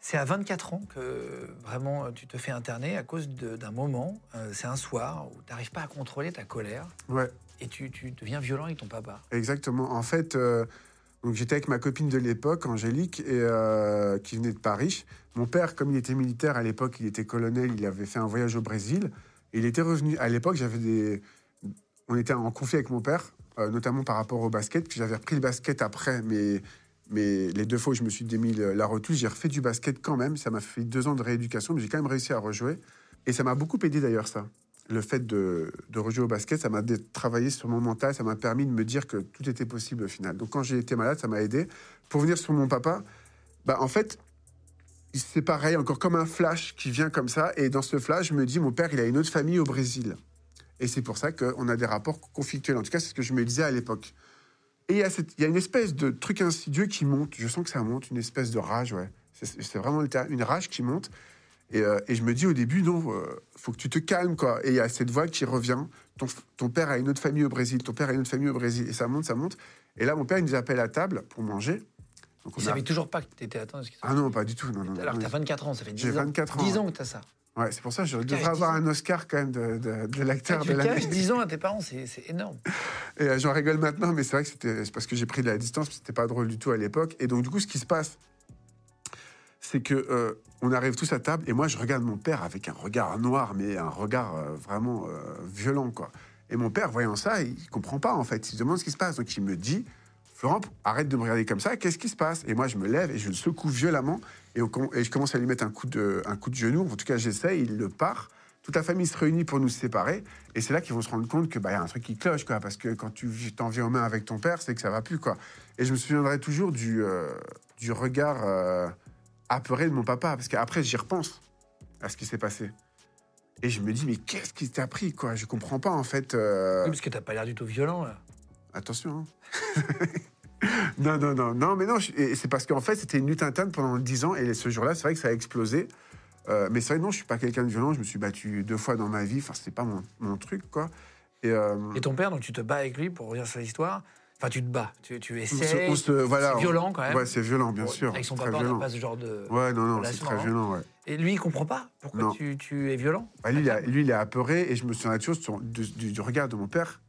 C'est à 24 ans que vraiment tu te fais interner à cause d'un moment. euh, c'est un soir où tu n'arrives pas à contrôler ta colère Ouais. Et tu, deviens violent avec ton papa. Exactement. En fait, euh, j'étais avec ma copine de l'époque, Angélique, et, euh, qui venait de Paris. Mon père, comme il était militaire à l'époque, il était colonel, il avait fait un voyage au Brésil. Et il était revenu. À l'époque, j'avais des. On était en conflit avec mon père, euh, notamment par rapport au basket. Puis j'avais repris le basket après, mais, mais les deux fois où je me suis démis la retouche, j'ai refait du basket quand même. Ça m'a fait deux ans de rééducation, mais j'ai quand même réussi à rejouer. Et ça m'a beaucoup aidé d'ailleurs, ça le fait de, rejouer au basket, ça m'a travaillé sur mon mental, ça m'a permis de me dire que tout était possible au final. Donc quand j'ai été malade, ça m'a aidé. Pour venir sur mon papa, bah en fait, c'est pareil, encore comme un flash qui vient comme ça. Et dans ce flash, je me dis, mon père, il a une autre famille au Brésil. Et c'est pour ça qu'on a des rapports conflictuels. En tout cas, c'est ce que je me disais à l'époque. Et il y, a une espèce de truc insidieux qui monte. Je sens que ça monte, une espèce de rage, ouais. C'est vraiment le une rage qui monte. Et, euh, et je me dis au début, non, euh, faut que tu te calmes, quoi. Et il y a cette voix qui revient. Ton, père a une autre famille au Brésil, ton père a une autre famille au Brésil. Et ça monte, ça monte. Et là, mon père, il nous appelle à table pour manger. Donc, on a- toujours pas que tu étais atteint. Ah non, pas du tout. Non, non, non, Alors tu as 24 ans, ça fait 10 J'ai ans. 24 ans, 10 ouais. ans que tu as ça. Ouais, c'est pour ça que je devrais avoir 10 un Oscar quand même de, de, de l'acteur tu de l'année. 10 ans à tes parents, c'est énorme. Et euh, j'en rigole maintenant, mais c'est vrai que c'était c'est parce que j'ai pris de la distance, c'était pas drôle du tout à l'époque. Et donc, du coup, ce qui se passe, c'est que euh, on arrive tous à table, et moi, je regarde mon père avec un regard noir, mais un regard euh, vraiment euh, violent, quoi. Et mon père, voyant ça, il comprend pas, en fait. Il se demande ce qui se passe. Donc, il me dit, Florent, arrête de me regarder comme ça, qu'est-ce qui se passe? Et moi, je me lève et je le secoue violemment, et, je commence à lui mettre un coup de, genou. En tout cas, j'essaie, il le part. Toute la famille se réunit pour nous séparer. Et c'est là qu'ils vont se rendre compte qu'il bah, y a un truc qui cloche, quoi. Parce que quand tu t'en viens aux mains avec ton père, c'est que ça va plus, quoi. Et je me souviendrai toujours du, regard apeuré de mon papa. Parce qu'après, j'y repense à ce qui s'est passé. Et je me dis, mais qu'est-ce qui t'a pris, quoi? Je comprends pas, en fait. euh, Oui, parce que t'as pas l'air du tout violent, là. Attention. hein. non, non, non, non, mais non, je- c'est parce qu'en fait, c'était une lutte interne pendant 10 ans, et ce jour-là, c'est vrai que ça a explosé. Euh, mais c'est vrai, non, je suis pas quelqu'un de violent, je me suis battu deux fois dans ma vie, enfin, c'est pas mon, mon truc, quoi. Et, euh, Et ton père, donc tu te bats avec lui pour revenir sur l'histoire. Enfin, tu te bats, tu, essaies. se- voilà, c'est violent quand même. Ouais, c'est violent, bien Bon, sûr. Avec son papa, on n'a violent. pas ce genre de. Ouais, non, non, c'est très hein. violent, ouais. Et lui, il comprend pas pourquoi tu, tu es violent. Bah, lui, il a- lui, il est apeuré et je me souviens toujours sur- du, du- du regard de mon père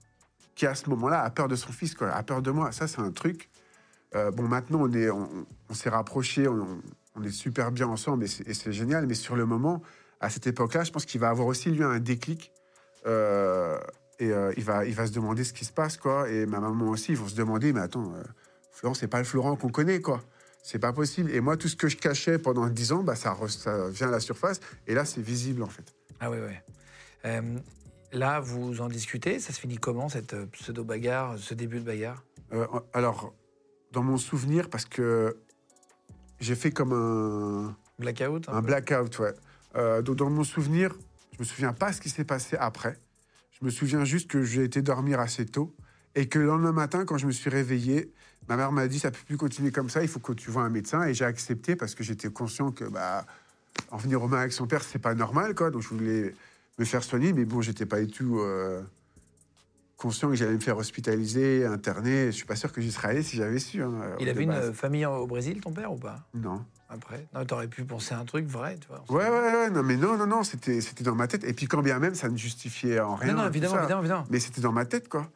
qui, à ce moment-là, a peur de son fils, quoi, a peur de moi. Ça, c'est un truc. Euh, bon, maintenant, on est, on, on s'est rapprochés, on, on est super bien ensemble et c'est, et c'est génial. Mais sur le moment, à cette époque-là, je pense qu'il va avoir aussi, lui, un déclic. Euh, et euh, il, va, il va se demander ce qui se passe, quoi. Et ma maman aussi, ils vont se demander, mais attends, euh, Florent, c'est pas le Florent qu'on connaît, quoi. C'est pas possible. Et moi, tout ce que je cachais pendant 10 ans, bah, ça, re- ça vient à la surface. Et là, c'est visible, en fait. Ah oui, oui. Euh, là, vous en discutez. Ça se finit comment, cette euh, pseudo-bagarre, ce début de bagarre? Alors, dans mon souvenir, parce que j'ai fait comme un, Blackout un peu? blackout, ouais. Donc, dans mon souvenir, je me souviens pas ce qui s'est passé après. Je me souviens juste que j'ai été dormir assez tôt Et que le lendemain matin, quand je me suis réveillé, ma mère m'a dit ça peut plus continuer comme ça, il faut que tu vois un médecin. Et j'ai accepté parce que j'étais conscient que bah, en venir aux mains avec son père, c'est pas normal, quoi. Donc je voulais me faire soigner, mais bon, j'étais pas du tout euh, conscient que j'allais me faire hospitaliser, interner. Je suis pas sûr que j'y serais allé si j'avais su. hein, Il de avait une euh, famille au Brésil, ton père, ou pas? Non. Après Non, t'aurais pu penser à un truc vrai, tu vois. Ouais, ouais, ouais, non, mais non, non, non, c'était, c'était dans ma tête. Et puis quand bien même, ça ne justifiait en rien. Non, non, évidemment, évidemment, évidemment. Mais c'était dans ma tête, quoi.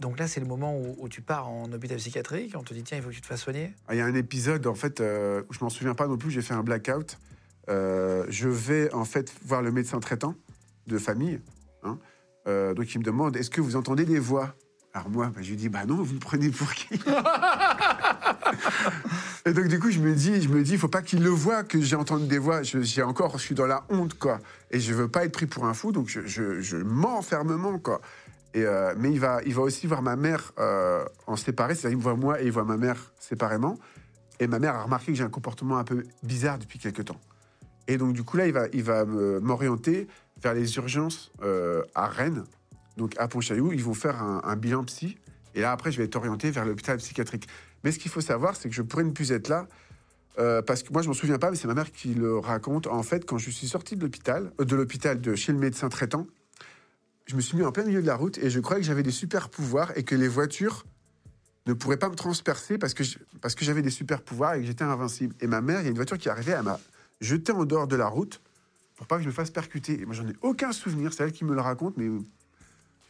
Donc là, c'est le moment où, où tu pars en hôpital psychiatrique, on te dit, tiens, il faut que tu te fasses soigner. Ah, Il y a un épisode, en fait, euh, où je m'en souviens pas non plus, j'ai fait un blackout. Euh, je vais, en fait, voir le médecin traitant de famille. hein. Euh, donc, il me demande, est-ce que vous entendez des voix? Alors moi, bah, je lui dis, bah non, vous me prenez pour qui? Et donc, du coup, je me dis, je me dis, faut pas qu'il le voie que j'ai entendu des voix. J'ai encore, je suis dans la honte, quoi. Et je veux pas être pris pour un fou, donc je, mens fermement, quoi. Et, euh, mais il va, il va aussi voir ma mère euh, en séparé, c'est-à-dire il voit moi et il voit ma mère séparément. Et ma mère a remarqué que j'ai un comportement un peu bizarre depuis quelques temps. Et donc, du coup, là, il va, il va m'orienter vers les urgences euh, à Rennes, donc à Pontchaillou. Ils vont faire un, un bilan psy. Et là, après, je vais être orienté vers l'hôpital psychiatrique. Mais ce qu'il faut savoir, c'est que je pourrais ne plus être là. euh, parce que moi, je m'en souviens pas, mais c'est ma mère qui le raconte. En fait, quand je suis sorti de l'hôpital, euh, de l'hôpital de chez le médecin traitant, je me suis mis en plein milieu de la route et je croyais que j'avais des super pouvoirs et que les voitures ne pourraient pas me transpercer parce que j'avais des super pouvoirs et que j'étais invincible. Et ma mère, il y a une voiture qui arrivée, elle m'a jeté en dehors de la route pour pas que je me fasse percuter. Et moi, j'en ai aucun souvenir. C'est elle qui me le raconte, mais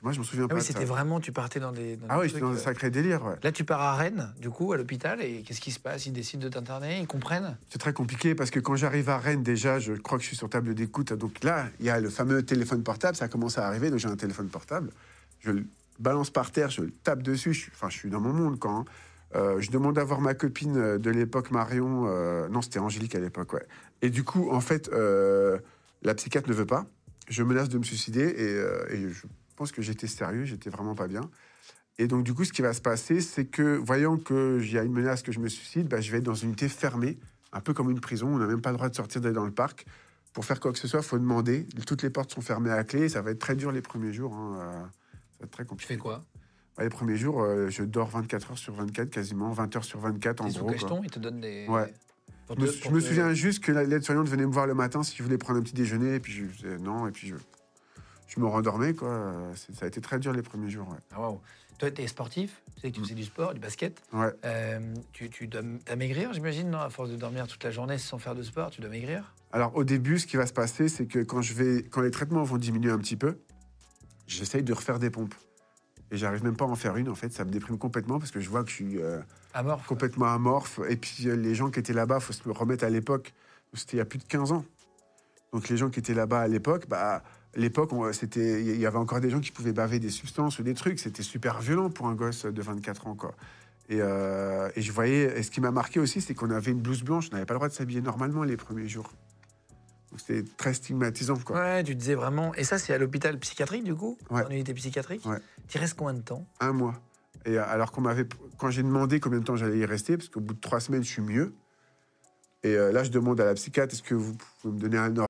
moi, je m'en souviens Ah pas. oui, c'était vraiment, tu partais dans des. dans Ah des oui, trucs, dans un euh, sacré délire. ouais. Là, tu pars à Rennes, du coup, à l'hôpital, et qu'est-ce qui se passe? Ils décident de t'interner, ils comprennent? C'est très compliqué parce que quand j'arrive à Rennes, déjà, je crois que je suis sur table d'écoute. Donc là, il y a le fameux téléphone portable, ça commence à arriver. Donc j'ai un téléphone portable. Je le balance par terre, je le tape dessus. Je suis, enfin, je suis dans mon monde quand. hein. Euh, je demande à voir ma copine euh, de l'époque, Marion. euh, non, c'était Angélique à l'époque, ouais. Et du coup, en fait, euh, la psychiatre ne veut pas. Je menace de me suicider et, et je pense que j'étais sérieux, j'étais vraiment pas bien. Et donc, du coup, ce qui va se passer, c'est que, voyant qu'il y a une menace que je me suicide, bah, je vais être dans une unité fermée, un peu comme une prison. On n'a même pas le droit de sortir d'aller dans le parc. Pour faire quoi que ce soit, il faut demander. Toutes les portes sont fermées à clé. Ça va être très dur les premiers jours. hein, euh, Ça va être très Tu compliqué. fais quoi? Bah, les premiers jours, euh, je dors 24 heures sur 24, quasiment 20 heures sur 24 en sous gros. cacheton, ils te donnent des. Ouais. pour Je me, te- je me te- souviens juste que la- l'aide-soignante venait me voir le matin si je voulais prendre un petit déjeuner, et puis je disais non, et puis je, je me rendormais, quoi. Ça a été très dur les premiers jours, ouais. Ah. Toi, t'es sportif, tu sais que tu faisais du sport, du basket. Ouais. Euh, tu, tu dois maigrir, j'imagine, non À force de dormir toute la journée sans faire de sport, tu dois maigrir? Alors au début, ce qui va se passer, c'est que quand, je vais, quand les traitements vont diminuer un petit peu, j'essaye de refaire des pompes. Et j'arrive même pas à en faire une, en fait. Ça me déprime complètement parce que je vois que je suis euh, Amorphe complètement amorphe. Et puis euh, les gens qui étaient là-bas, faut se me remettre à l'époque. C'était il y a plus de 15 ans. Donc les gens qui étaient là-bas à l'époque, bah, l'époque, c'était, il y avait encore des gens qui pouvaient baver des substances ou des trucs. C'était super violent pour un gosse de 24 ans, quoi. Et, euh, et je voyais. Et ce qui m'a marqué aussi, c'est qu'on avait une blouse blanche. On n'avait pas le droit de s'habiller normalement les premiers jours. Donc c'était très stigmatisant, quoi. Ouais, tu disais vraiment. Et ça, c'est à l'hôpital psychiatrique, du coup Ouais. En unité psychiatrique Ouais. Tu restes combien de temps? Un mois. Et euh, alors qu'on m'avait, quand j'ai demandé combien de temps j'allais y rester, parce qu'au bout de trois semaines, je suis mieux. Et euh, là, je demande à la psychiatre, est-ce que vous pouvez me donner un ordre?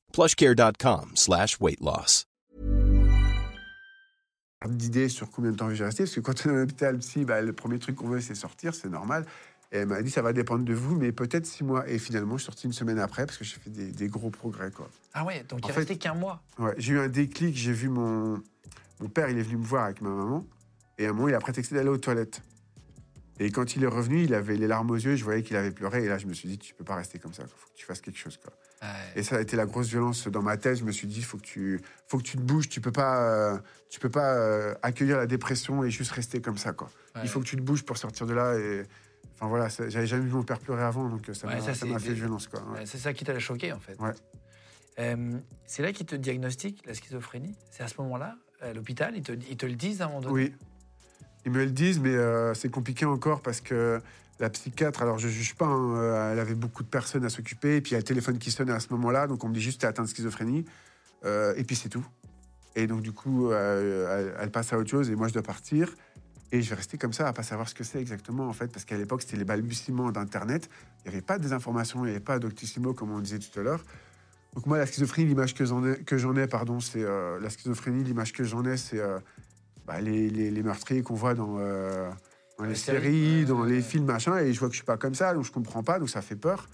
plushcare.com slash weight loss. d'idée sur combien de temps je vais rester Parce que quand on est à l'hôpital psy, bah, le premier truc qu'on veut, c'est sortir, c'est normal. Et elle m'a dit, ça va dépendre de vous, mais peut-être six mois. Et finalement, je suis sorti une semaine après, parce que j'ai fait des, des gros progrès, quoi. Ah ouais, donc En il fait- restait qu'un mois. Ouais, j'ai eu un déclic, j'ai vu mon... Mon père, il est venu me voir avec ma maman, et à un moment, il a prétexté d'aller aux toilettes. Et quand il est revenu, il avait les larmes aux yeux, je voyais qu'il avait pleuré, et là, je me suis dit, tu peux pas rester comme ça, il faut que tu fasses quelque chose, quoi. Ouais. Et ça a été la grosse violence dans ma tête. Je me suis dit, faut que tu, faut que tu te bouges. Tu peux pas, euh, tu peux pas euh, accueillir la dépression et juste rester comme ça, quoi. Ouais. Il faut que tu te bouges pour sortir de là. Et enfin voilà, j'avais jamais vu mon père pleurer avant, donc euh, ça Ouais, m'a fait violence, c'est ça qui t'a choqué en fait. Ouais. Euh, c'est là qu'ils te diagnostiquent la schizophrénie? C'est à ce moment-là, à l'hôpital, ils te, ils te le disent à un moment donné? Oui. Ils me le disent, mais euh, c'est compliqué encore parce que la psychiatre, alors je juge pas, hein, euh, elle avait beaucoup de personnes à s'occuper, et puis il y a le téléphone qui sonne à ce moment-là, donc on me dit juste t'es atteint de schizophrénie, euh, et puis c'est tout. Et donc du coup, elle, passe à autre chose, et moi je dois partir, et je vais rester comme ça à pas savoir ce que c'est exactement en fait, parce qu'à l'époque c'était les balbutiements d'Internet, il n'y avait pas des informations, il n'y avait pas d'Octissimo comme on disait tout à l'heure. Donc moi la schizophrénie, l'image que j'en ai, que j'en ai, pardon, c'est la schizophrénie, l'image que j'en ai, c'est bah, les, les- les meurtriers qu'on voit dans, euh, dans les séries. dans Ouais, les films, machin, et je vois que je suis pas comme ça, donc je comprends pas, donc ça fait peur.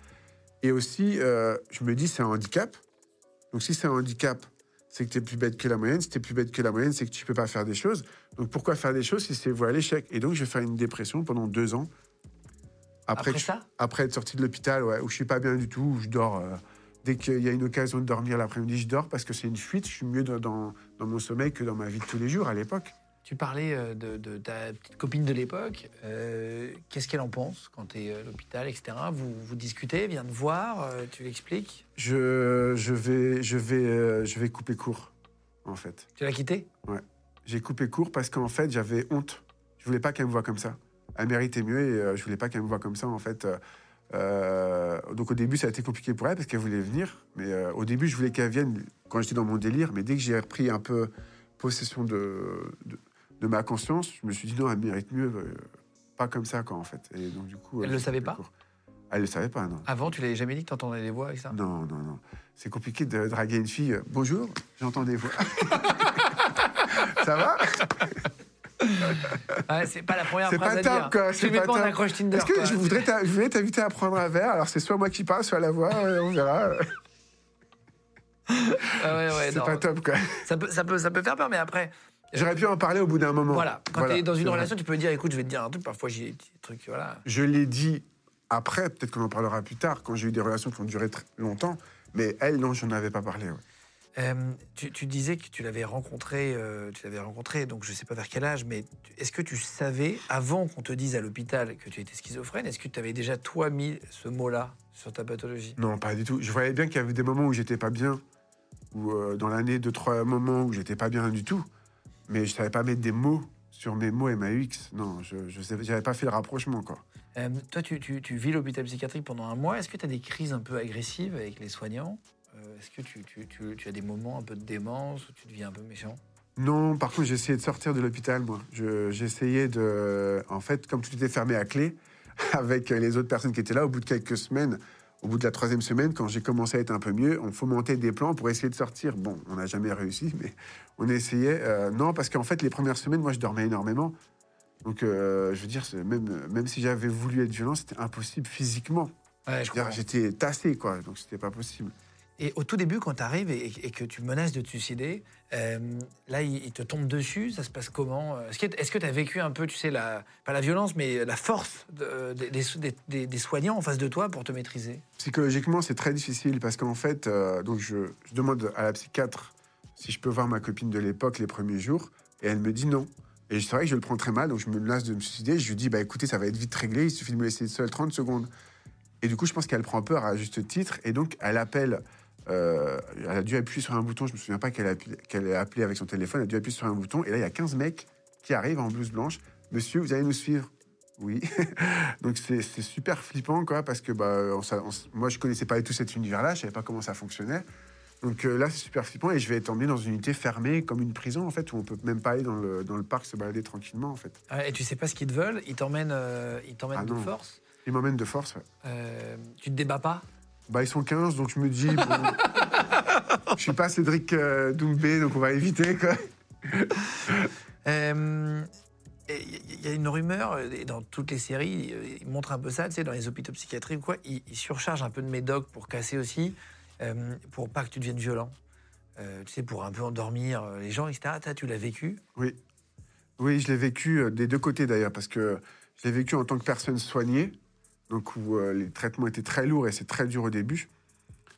Et aussi, euh, je me dis c'est un handicap. Donc si c'est un handicap, c'est que tu es plus bête que la moyenne. Si tu es plus bête que la moyenne, c'est que tu peux pas faire des choses. Donc pourquoi faire des choses si c'est voué à l'échec? Et donc je vais faire une dépression pendant deux ans. Après ça? Après être sorti de l'hôpital, ouais, où je suis pas bien du tout, où je dors. euh, dès qu'il y a une occasion de dormir l'après-midi, je dors parce que c'est une fuite. Je suis mieux dans, dans, dans mon sommeil que dans ma vie de tous les jours à l'époque. Tu parlais euh, de, de ta petite copine de l'époque. Euh, Qu'est-ce qu'elle en pense quand tu es à l'hôpital, etc. Vous, vous discutez, vient te voir, euh, tu l'expliques? Je, je, vais, je, vais, euh, je vais couper court, en fait. Tu l'as quitté J'ai coupé court parce qu'en fait, j'avais honte. Je voulais pas qu'elle me voie comme ça. Elle méritait mieux et euh, je voulais pas qu'elle me voie comme ça, en fait. Euh, euh, donc au début, ça a été compliqué pour elle parce qu'elle voulait venir. Mais euh, au début, je voulais qu'elle vienne quand j'étais dans mon délire. Mais dès que j'ai repris un peu possession de, de, de ma conscience, je me suis dit non, elle mérite mieux. euh, pas comme ça, quoi, en fait. Et donc, du coup, Elle euh, le savait pas. Elle le savait pas, non. Avant, tu l'avais jamais dit que tu entendais les voix avec ça? Non, non, non. C'est compliqué de draguer une fille. euh, Bonjour, j'entends des voix. ça va? Ouais, C'est pas la première C'est phrase pas top, quoi. Tu c'est pas pas top. Tinder. Est-ce que quoi. je voudrais t'a- je voulais t'inviter à prendre un verre? Alors c'est soit moi qui parle, soit la voix, on verra. Ah ouais, ouais, c'est non. pas top, quoi. Ça peut, ça, peut, ça peut faire peur, mais après, J'aurais pu en parler au bout d'un moment. voilà, quand Voilà, tu es dans une vrai. relation, tu peux dire écoute, je vais te dire un truc, parfois j'ai des trucs, voilà. Je l'ai dit après, peut-être qu'on en parlera plus tard, quand j'ai eu des relations qui ont duré très longtemps. Mais elle, non, je n'en avais pas parlé. ouais. Euh, tu, tu disais que tu l'avais rencontré, euh, tu l'avais rencontré, donc je sais pas vers quel âge, mais est-ce que tu savais, avant qu'on te dise à l'hôpital que tu étais schizophrène, est-ce que tu avais déjà toi mis ce mot-là sur ta pathologie? Non, pas du tout. Je voyais bien qu'il y avait des moments où j'étais pas bien, ou euh, dans l'année, deux, trois moments où j'étais pas bien du tout. Mais je savais pas mettre des mots sur mes mots MAUX. Non, je n'avais pas fait le rapprochement, quoi. Euh, Toi, tu, tu- tu vis l'hôpital psychiatrique pendant un mois. Est-ce que tu as des crises un peu agressives avec les soignants? Euh, Est-ce que tu, tu- as des moments un peu de démence où tu deviens un peu méchant? Non, par contre, essayé de sortir de l'hôpital, moi. Je- J'ai essayé de. En fait, comme tout était fermé à clé, avec les autres personnes qui étaient là, au bout de quelques semaines, au bout de la troisième semaine, quand j'ai commencé à être un peu mieux, on fomentait des plans pour essayer de sortir. Bon, on n'a jamais réussi, mais on essayait. Euh, non, parce qu'en fait, les premières semaines, moi, je dormais énormément. Donc, euh, je veux dire, même, même si j'avais voulu être violent, c'était impossible physiquement. Ouais, J'étais tassé, quoi, donc c'était pas possible. Et au tout début, quand tu arrives et, que tu menaces de te suicider, euh, là, il, te tombe dessus. Ça se passe comment Est-ce que tu as vécu un peu, tu sais, pas la violence, mais la force de- des- soignants en face de toi pour te maîtriser? Psychologiquement, c'est très difficile parce qu'en fait, euh, donc je, je demande à la psychiatre si je peux voir ma copine de l'époque les premiers jours et elle me dit non. Et c'est vrai que je le prends très mal, donc je me menace de me suicider. Je lui dis, bah écoutez, ça va être vite réglé, il suffit de me laisser seul 30 secondes. Et du coup, je pense qu'elle prend peur à juste titre et donc elle appelle. Euh, elle a dû appuyer sur un bouton, je me souviens pas qu'elle a, appelé avec son téléphone, elle a dû appuyer sur un bouton et là, il y a 15 mecs qui arrivent en blouse blanche. Monsieur, vous allez nous suivre oui. Donc c'est super flippant, quoi, parce que bah, on on moi, je connaissais pas du tout cet univers-là, je savais pas comment ça fonctionnait. Donc euh, là, c'est super flippant et je vais être emmené dans une unité fermée, comme une prison, en fait, où on peut même pas aller dans le, dans le parc se balader tranquillement, en fait. Ouais, Et tu sais pas ce qu'ils te veulent? Ils t'emmènent euh, ils t'emmènent Ah de force? Ils m'emmènent de force, ouais. Euh, Tu te débats pas? Bah, ils sont 15, donc je me dis, bon, je suis pas Cédric euh, Doumbé, donc on va éviter, quoi. Euh, Il y a une rumeur, euh, et dans toutes les séries, euh, ils montrent un peu ça, tu sais, dans les hôpitaux psychiatriques quoi, ils, ils surchargent un peu de médoc pour casser aussi, euh, pour pas que tu deviennes violent. Euh, tu sais, pour un peu endormir euh, les gens, etc. Tu l'as vécu? Oui. Oui, je l'ai vécu euh, des deux côtés d'ailleurs, parce que je l'ai vécu en tant que personne soignée, donc où euh, les traitements étaient très lourds et c'est très dur au début.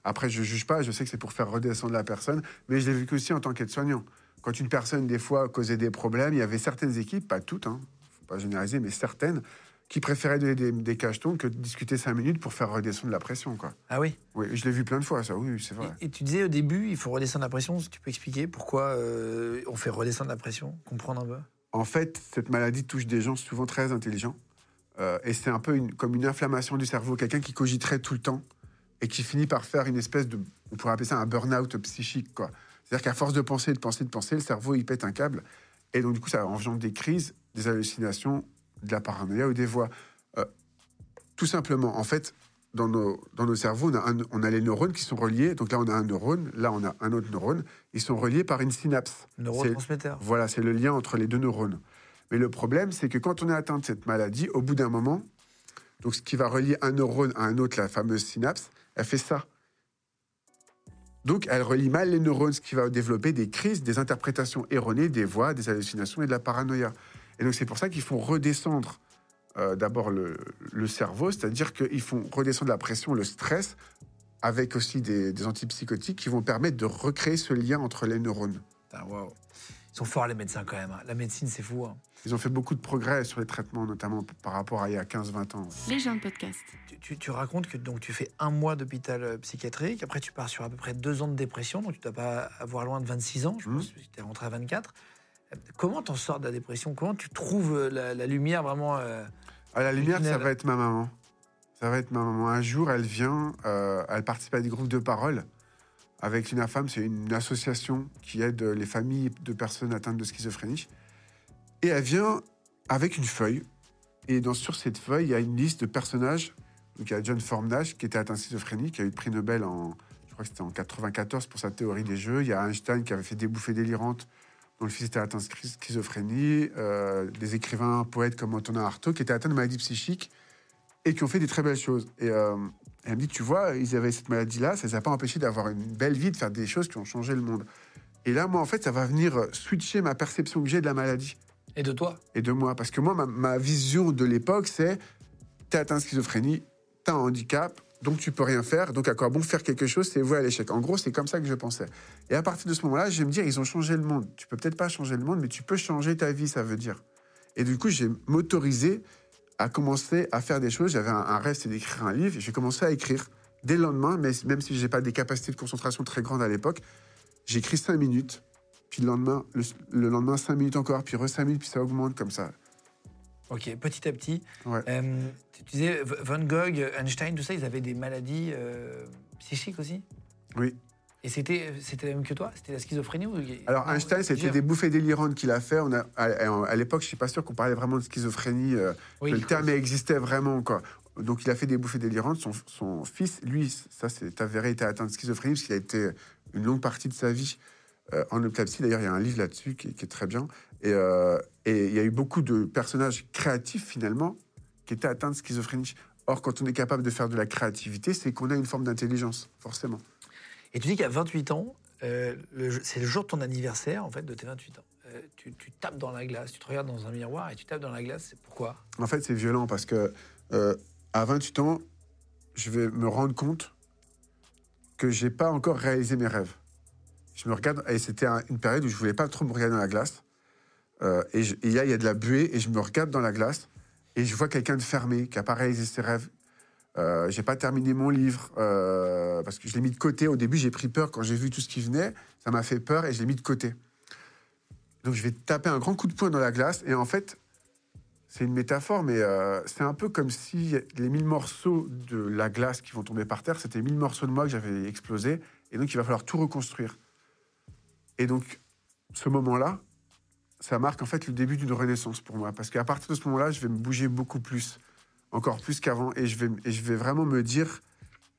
Après, je juge pas, je sais que c'est pour faire redescendre la personne, mais je l'ai vécu aussi en tant qu'aide-soignant. Quand une personne, des fois, causait des problèmes, il y avait certaines équipes, pas toutes, hein, faut pas généraliser, mais certaines, qui préféraient donner des, des cachetons que de discuter cinq minutes pour faire redescendre la pression, quoi. Ah oui? Oui, je l'ai vu plein de fois, ça, oui, c'est vrai. et, et tu disais au début, il faut redescendre la pression. Tu peux expliquer pourquoi euh, on fait redescendre la pression Comprendre un peu? En fait, cette maladie touche des gens souvent très intelligents. Euh, et c'est un peu une- comme une inflammation du cerveau, quelqu'un qui cogiterait tout le temps et qui finit par faire une espèce de, on pourrait appeler ça un burn-out psychique, quoi. C'est-à-dire qu'à force de penser, de penser, de penser, le cerveau, il pète un câble. Et donc, du coup, ça engendre des crises, des hallucinations, de la paranoïa ou des voix. Euh, tout simplement, en fait, dans nos, dans nos cerveaux, on a, un- on a les neurones qui sont reliés. Donc là, on a un neurone, là, on a un autre neurone. Ils sont reliés par une synapse. Neurotransmetteur. voilà, c'est le lien entre les deux neurones. Mais le problème, c'est que quand on est atteint de cette maladie, au bout d'un moment, donc ce qui va relier un neurone à un autre, la fameuse synapse, elle fait ça. Donc elle relie mal les neurones, ce qui va développer des crises, des interprétations erronées, des voix, des hallucinations et de la paranoïa. Et donc c'est pour ça qu'il faut redescendre euh, d'abord le, cerveau, c'est-à-dire qu'ils font redescendre la pression, le stress, avec aussi des, antipsychotiques qui vont permettre de recréer ce lien entre les neurones. Putain, waouh. Ils sont forts les médecins quand même. hein. La médecine, c'est fou. hein. Ils ont fait beaucoup de progrès sur les traitements, notamment par rapport à il y a 15-20 ans. Les gens de podcast. Tu, tu- tu racontes que donc tu fais un mois d'hôpital euh, psychiatrique, après tu pars sur à peu près deux ans de dépression, donc tu dois pas avoir loin de 26 ans, je Mhm. pense que tu es rentré à 24. Euh, Comment t'en sors de la dépression? Comment tu trouves euh, la, la lumière vraiment euh, À la lumière, ça va être ma maman. Ça va être ma maman. Un jour, elle vient, euh, elle participe à des groupes de parole avec l'UNAFAM. C'est une association qui aide les familles de personnes atteintes de schizophrénie. Et elle vient avec une feuille. Et sur cette feuille, il y a une liste de personnages. Donc, il y a John Formnage, qui était atteint de schizophrénie, qui a eu le prix Nobel en, je crois que c'était en 94 pour sa théorie des jeux. Il y a Einstein qui avait fait des bouffées délirantes, dont le fils était atteint de schi- schizophrénie. Euh, des écrivains, poètes comme Antonin Artaud, qui étaient atteints de maladie psychique et qui ont fait des très belles choses. Et euh, elle me dit, tu vois, ils avaient cette maladie-là, ça ne les a pas empêchés d'avoir une belle vie, de faire des choses qui ont changé le monde. Et là, moi, en fait, ça va venir euh, switcher ma perception que j'ai de la maladie Et de toi? Et de moi. Parce que moi, ma, ma vision de l'époque, c'est t'es atteint de schizophrénie, t'as un handicap, donc tu peux rien faire. Donc à quoi bon faire quelque chose, c'est voué à l'échec. En gros, c'est comme ça que je pensais. Et à partir de ce moment-là, je vais me dire, ils ont changé le monde. Tu peux peut-être pas changer le monde, mais tu peux changer ta vie, ça veut dire. Et du coup, j'ai m'autorisé à commencer à faire des choses. J'avais un, un rêve, c'est d'écrire un livre. J'ai commencé à écrire dès le lendemain, mais même si j'ai pas des capacités de concentration très grandes à l'époque, écrit cinq minutes. Puis le lendemain, le, le lendemain, cinq minutes encore, puis re cinq minutes, puis ça augmente comme ça. Ok, petit à petit. Ouais. Euh, tu disais Van Gogh, Einstein, tout ça, ils avaient des maladies euh, psychiques aussi? Oui. Et c'était c'était la même que toi? C'était la schizophrénie ou... Alors Einstein, c'était des bouffées délirantes qu'il a fait. On a, à, l'époque, je suis pas sûr qu'on parlait vraiment de schizophrénie, euh, Oui, que le terme existait vraiment. Quoi. Donc il a fait des bouffées délirantes. Son, son fils, lui, ça c'est avéré, était atteint de schizophrénie parce qu'il a été une longue partie de sa vie euh, en epilepsie. D'ailleurs, il y a un livre là-dessus qui, qui est très bien. Et, euh, et il y a eu beaucoup de personnages créatifs finalement qui étaient atteints de schizophrénie. Or, quand on est capable de faire de la créativité, c'est qu'on a une forme d'intelligence, forcément. Et tu dis qu'à 28 ans, euh, c'est le jour de ton anniversaire, en fait, de tes 28 ans. Euh, tu, tapes dans la glace, tu te regardes dans un miroir et tu tapes dans la glace. C'est pourquoi? En fait, c'est violent parce que euh, à 28 ans, je vais me rendre compte que j'ai pas encore réalisé mes rêves. Je me regarde et c'était un- une période où je voulais pas trop me regarder dans la glace. Et, et là, il y a de la buée et je me regarde dans la glace et je vois quelqu'un de fermé qui a pas réalisé ses rêves. Euh, j'ai pas terminé mon livre euh, parce que je l'ai mis de côté. Au début, j'ai pris peur quand j'ai vu tout ce qui venait. Ça m'a fait peur et je l'ai mis de côté. Donc, je vais taper un grand coup de poing dans la glace et en fait, c'est une métaphore, mais euh, c'est un peu comme si les mille morceaux de la glace qui vont tomber par terre, c'était mille morceaux de moi que j'avais explosé, et donc il va falloir tout reconstruire. Et donc, ce moment-là, ça marque en fait le début d'une renaissance pour moi, parce qu'à partir de ce moment-là, je vais me bouger beaucoup plus, encore plus qu'avant, et je vais, vraiment me dire,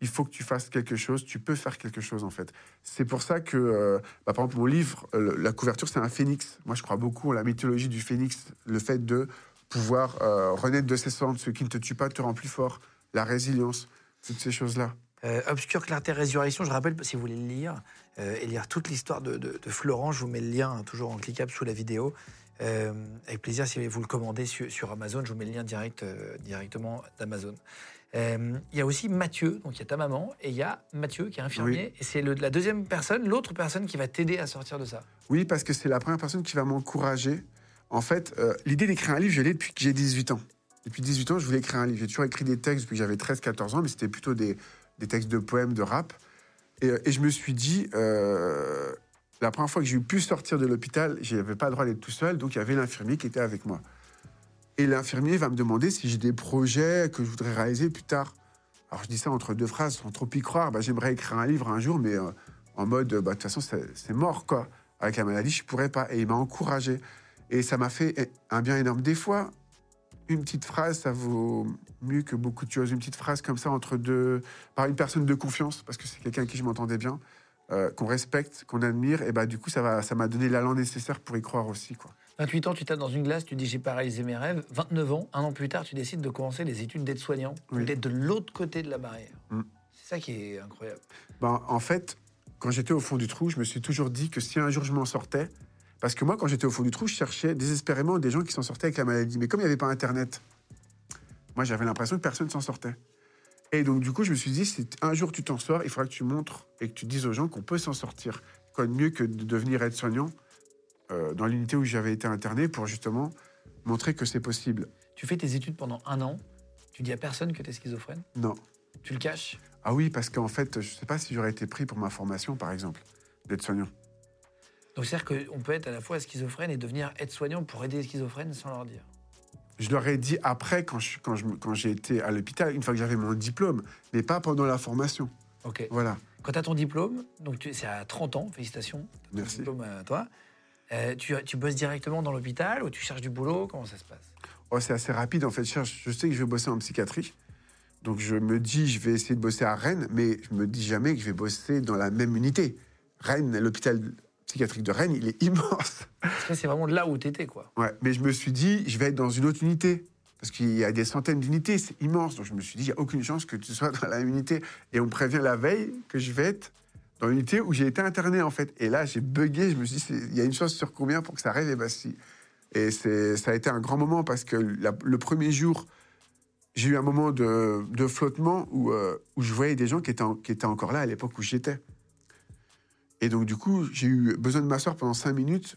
il faut que tu fasses quelque chose, tu peux faire quelque chose en fait. C'est pour ça que, euh, bah, par exemple, mon livre, euh, la couverture, c'est un phénix. Moi, je crois beaucoup en la mythologie du phénix, le fait de pouvoir euh, renaître de ses cendres, ce qui ne te tue pas te rend plus fort, la résilience, toutes ces choses-là. Obscure Clarté Résurrection, je rappelle, si vous voulez le lire, et lire toute l'histoire de, de- de Florent, je vous mets le lien, hein, toujours en cliquable sous la vidéo. Euh, avec plaisir, si vous le commandez sur, sur Amazon, je vous mets le lien direct, euh, directement d'Amazon. Euh, Il y a aussi Mathieu, donc il y a ta maman, et il y a Mathieu qui est infirmier, et c'est la deuxième personne, l'autre personne qui va t'aider à sortir de ça. Oui, parce que c'est la première personne qui va m'encourager. En fait, l'idée d'écrire un livre, je l'ai depuis que j'ai 18 ans. Depuis 18 ans, je voulais écrire un livre. J'ai toujours écrit des textes depuis que j'avais 13-14 ans, mais c'était plutôt des, des textes de poèmes, de rap. Et, et je me suis dit, la première fois que j'ai pu sortir de l'hôpital, je n'avais pas le droit d'être tout seul, donc il y avait l'infirmier qui était avec moi. Et l'infirmier va me demander si j'ai des projets que je voudrais réaliser plus tard. Alors je dis ça entre deux phrases, sans trop y croire. Bah, J'aimerais écrire un livre un jour, mais euh, en mode, bah, de toute façon, c'est mort, quoi. Avec la maladie, je pourrais pas. Et il m'a encouragé. Et ça m'a fait un bien énorme. Des fois, une petite phrase, ça vaut mieux que beaucoup de choses. Une petite phrase comme ça entre deux, par une personne de confiance, parce que c'est quelqu'un avec qui je m'entendais bien, euh, qu'on respecte, qu'on admire. Et bah, du coup, ça va, ça m'a donné l'allant nécessaire pour y croire aussi, quoi. 28 ans, tu tapes dans une glace, tu dis j'ai pas réalisé mes rêves. 29 ans, un an plus tard, tu décides de commencer les études d'aide-soignant, Oui. d'être de l'autre côté de la barrière. Mm. C'est ça qui est incroyable. Ben, en fait, quand j'étais au fond du trou, je me suis toujours dit que si un jour je m'en sortais, parce que moi, quand j'étais au fond du trou, je cherchais désespérément des gens qui s'en sortaient avec la maladie. Mais comme il n'y avait pas Internet, moi, j'avais l'impression que personne s'en sortait. Et donc, du coup, je me suis dit, si un jour tu t'en sors, il faudra que tu montres et que tu dises aux gens qu'on peut s'en sortir. Quoi de mieux que de devenir aide-soignant euh, dans l'unité où j'avais été interné pour justement montrer que c'est possible. Tu fais tes études pendant un an, tu dis à personne que tu es schizophrène, Non. tu le caches? Ah oui, parce qu'en fait, je ne sais pas si j'aurais été pris pour ma formation, par exemple, d'aide-soignant. Donc c'est-à-dire qu'on peut être à la fois schizophrène et devenir aide-soignant pour aider les schizophrènes sans leur dire. Je leur ai dit après, quand je- quand je- quand j'ai été à l'hôpital, une fois que j'avais mon diplôme, mais pas pendant la formation. Ok. Voilà. Quand tu as ton diplôme, donc c'est à 30 ans, félicitations. Merci. diplôme à toi. Euh, tu, tu bosses directement dans l'hôpital ou tu cherches du boulot Comment ça se passe? Oh, c'est assez rapide, en fait. Je, cherche- je sais que je vais bosser en psychiatrie. Donc, je me dis, je vais essayer de bosser à Rennes, mais je me dis jamais que je vais bosser dans la même unité. Rennes, l'hôpital psychiatrique de Rennes, il est immense. Parce que c'est vraiment là où tu étais, quoi. Ouais, mais je me suis dit, je vais être dans une autre unité. Parce qu'il y a des centaines d'unités, c'est immense. Donc je me suis dit, il n'y a aucune chance que tu sois dans la même unité. Et on me prévient la veille que je vais être dans l'unité où j'ai été interné, en fait. Et là, j'ai bugué. Je me suis dit, il y a une chance sur combien pour que ça arrive? Et bah si. Et ça a été un grand moment parce que la- le premier jour, j'ai eu un moment de, de flottement où, euh, où je voyais des gens qui étaient, en- qui étaient encore là à l'époque où j'étais. Et donc, du coup, j'ai eu besoin de m'asseoir pendant cinq minutes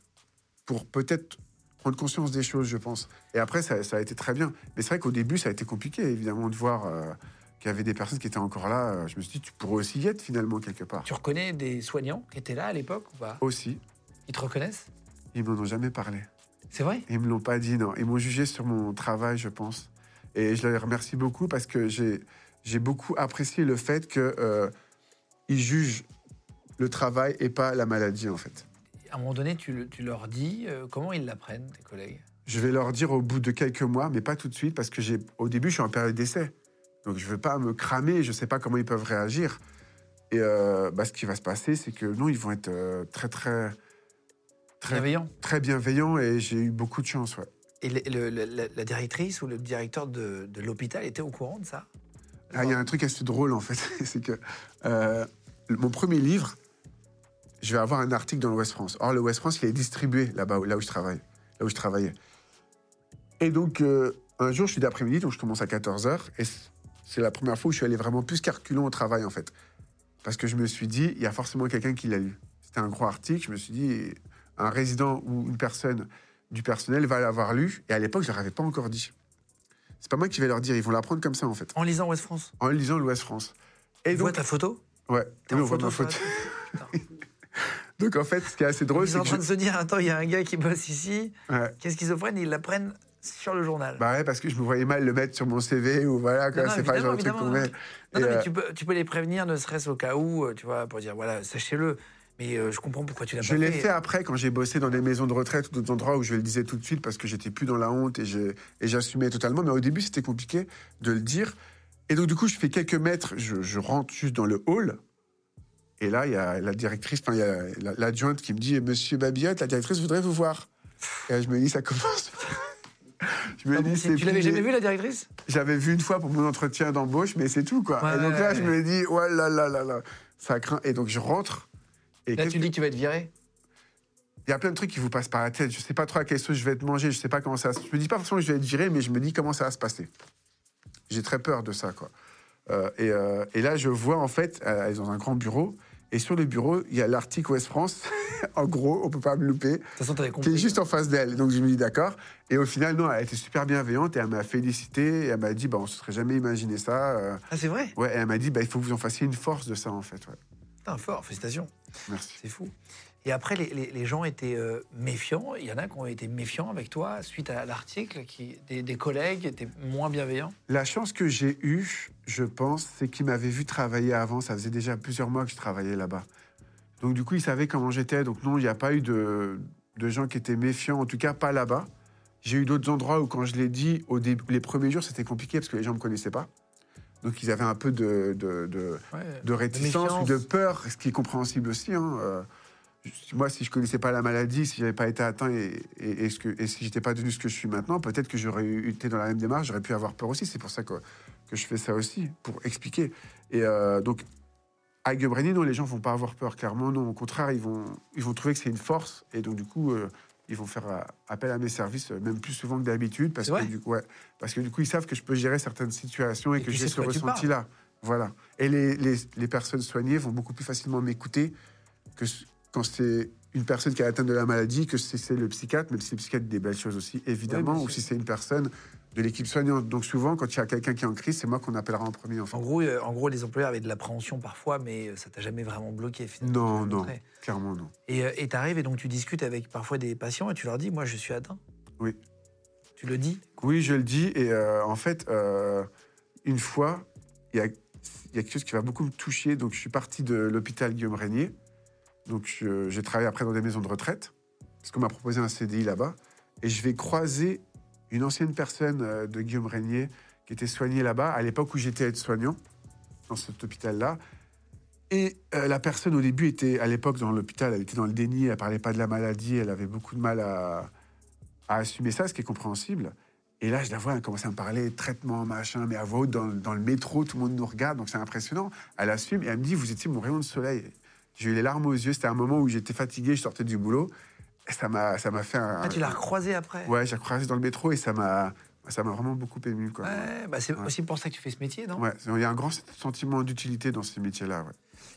pour peut-être prendre conscience des choses, je pense. Et après, ça, ça a été très bien. Mais c'est vrai qu'au début, ça a été compliqué, évidemment, de voir euh, qu'il y avait des personnes qui étaient encore là. Euh, Je me suis dit, tu pourrais aussi y être, finalement, quelque part. Tu reconnais des soignants qui étaient là à l'époque ou pas? Aussi, Ils te reconnaissent? Ils m'en ont jamais parlé. C'est vrai? Ils me l'ont pas dit, non. Ils m'ont jugé sur mon travail, je pense. Et je les remercie beaucoup parce que j'ai j'ai beaucoup apprécié le fait que euh, jugent le travail et pas la maladie, en fait. À un moment donné, tu, le- tu leur dis euh, comment ils l'apprennent, tes collègues? Je vais leur dire au bout de quelques mois, mais pas tout de suite, parce que j'ai, au début, je suis en période d'essai. Donc, je ne veux pas me cramer, je ne sais pas comment ils peuvent réagir. Et euh, bah, ce qui va se passer, c'est que non, ils vont être euh, très, très, très, Bienveillants. très bienveillants et j'ai eu beaucoup de chance. Ouais. Et le- le- le- la, la directrice ou le directeur de, de l'hôpital était au courant de ça? Ah, Il y a un truc assez drôle, en fait. c'est que euh, mon premier livre, je vais avoir un article dans l'Ouest France. Or, le Ouest France, il est distribué là-bas, là où je travaille, là où je travaillais. Et donc, euh, un jour, je suis d'après-midi, donc je commence à 14h, et c'est la première fois où je suis allé vraiment plus qu'arculon au travail, en fait. Parce que je me suis dit, il y a forcément quelqu'un qui l'a lu. C'était un gros article, je me suis dit, un résident ou une personne du personnel va l'avoir lu, et à l'époque, je ne leur avais pas encore dit. C'est pas moi qui vais leur dire, ils vont l'apprendre comme ça, en fait, En lisant Ouest France? En lisant l'Ouest France. Et vois donc, ta photo? Ouais, T'es en ma photo? Donc en fait, ce qui est assez drôle, Ils c'est sont en train je- de se dire attends, il y a un gars qui bosse ici, Ouais. qui est schizophrène, et ils l'apprennent sur le journal. Bah ouais, parce que je me voyais mal le mettre sur mon CV ou voilà, quoi, c'est pas genre truc qu'on met. Non, mais euh, tu peux, tu peux les prévenir, ne serait-ce au cas où, euh, tu vois, pour dire voilà, sachez-le. Mais euh, je comprends pourquoi tu l'as Je pas l'ai fait. fait après quand j'ai bossé dans des maisons de retraite ou d'autres endroits où je le disais tout de suite parce que j'étais plus dans la honte et je- et j'assumais totalement. Mais au début, c'était compliqué de le dire. Et donc, du coup, je fais quelques mètres, je, je rentre juste dans le hall. Et là, il y a la directrice, enfin, il y a la- l'adjointe qui me dit Monsieur Babiotte, la directrice voudrait vous voir. Et là, je me dis Ça commence. je me Ah, dis tu c'est tu l'avais jamais vu la directrice? J'avais vu une fois pour mon entretien d'embauche, mais c'est tout, quoi. Ouais, et donc là, ouais. je me dis, ouais, là, là, là, là, ça craint. Et donc, je rentre. Et Là, tu dis que tu vas être viré. il y a plein de trucs qui vous passent par la tête. Je sais pas trop à quelle sauce je vais être mangé. Je sais pas comment ça. va se- Je me dis pas forcément que je vais être viré, mais je me dis comment ça va se passer. J'ai très peur de ça, quoi. Euh, et, euh, et là, je vois en fait, euh, elle est dans un grand bureau, et sur le bureau, il y a l'article Ouest France. en gros, on peut pas me louper. De toute façon, t'avais Qui compris. est juste en face d'elle. Donc je me dis d'accord. Et au final, non, elle était super bienveillante et elle m'a félicité. Et elle m'a dit, bah, on se serait jamais imaginé ça. euh, Ah, c'est vrai Ouais, et elle m'a dit, bah, il faut que vous en fassiez une force de ça, en fait. Ouais. Putain, fort, félicitations. Merci. C'est fou. Et après, les, les- les gens étaient euh, méfiants. Il y en a qui ont été méfiants avec toi suite à l'article, qui des, des collègues étaient moins bienveillants. La chance que j'ai eue, je pense, c'est qu'ils m'avaient vu travailler avant. Ça faisait déjà plusieurs mois que je travaillais là-bas. Donc, du coup, ils savaient comment j'étais. Donc, non, il n'y a pas eu de, de gens qui étaient méfiants, en tout cas pas là-bas. J'ai eu d'autres endroits où, quand je l'ai dit, au début, les premiers jours, c'était compliqué parce que les gens ne me connaissaient pas. Donc, ils avaient un peu de, de, de, de réticence ou de peur, ce qui est compréhensible aussi. hein. Moi, si je connaissais pas la maladie, si j'avais pas été atteint et, et, et ce que, et si j'étais pas devenu ce que je suis maintenant, peut-être que j'aurais été dans la même démarche, j'aurais pu avoir peur aussi. C'est pour ça que, que je fais ça aussi, pour expliquer. Et euh, donc, à Guebreni, non, les gens vont pas avoir peur, clairement, non. Au contraire, ils vont, ils vont trouver que c'est une force. Et donc, du coup, euh, ils vont faire euh, appel à mes services, même plus souvent que d'habitude, parce que, du, ouais, parce que du coup, ils savent que je peux gérer certaines situations et, que j'ai ce ressenti-là. Voilà. Et les, les, les personnes soignées vont beaucoup plus facilement m'écouter que quand c'est une personne qui est atteinte de la maladie, que si c'est le psychiatre, même si le psychiatre dit des belles choses aussi, évidemment, Oui, ou si c'est une personne de l'équipe soignante. Donc souvent, quand il y a quelqu'un qui est en crise, c'est moi qu'on appellera en premier. En fait. En gros, euh, en gros, les employeurs avaient de l'appréhension parfois, mais euh, ça t'a jamais vraiment bloqué finalement. Non, non, clairement non. Et tu arrives et donc tu discutes avec parfois des patients et tu leur dis, moi je suis atteint. Oui. Tu le dis? Oui, je le dis. Et euh, en fait, euh, une fois, il y a, il y a quelque chose qui va beaucoup me toucher. Donc, je suis parti de l'hôpital Guillaume Régnier. Donc, je- j'ai travaillé après dans des maisons de retraite, parce qu'on m'a proposé un CDI là-bas. Et je vais croiser une ancienne personne euh, de Guillaume Régnier qui était soignée là-bas, à l'époque où j'étais aide-soignant, dans cet hôpital-là. Et euh, la personne, au début, était, à l'époque, dans l'hôpital, elle était dans le déni, elle parlait pas de la maladie, elle avait beaucoup de mal à, assumer ça, ce qui est compréhensible. Et là, je la vois, elle commence à me parler traitement, machin, mais à voix haute, dans le métro, tout le monde nous regarde, donc c'est impressionnant. Elle assume et elle me dit, vous étiez mon rayon de soleil. J'ai eu les larmes aux yeux, c'était un moment où j'étais fatigué, je sortais du boulot. Et ça m'a, ça m'a fait un... Ah, tu l'as recroisé après Ouais, j'ai croisé dans le métro et ça m'a, ça m'a vraiment beaucoup ému. Quoi. Ouais, bah c'est Ouais. aussi pour ça que tu fais ce métier, non? Ouais, il y a un grand sentiment d'utilité dans ces métiers-là. Ouais.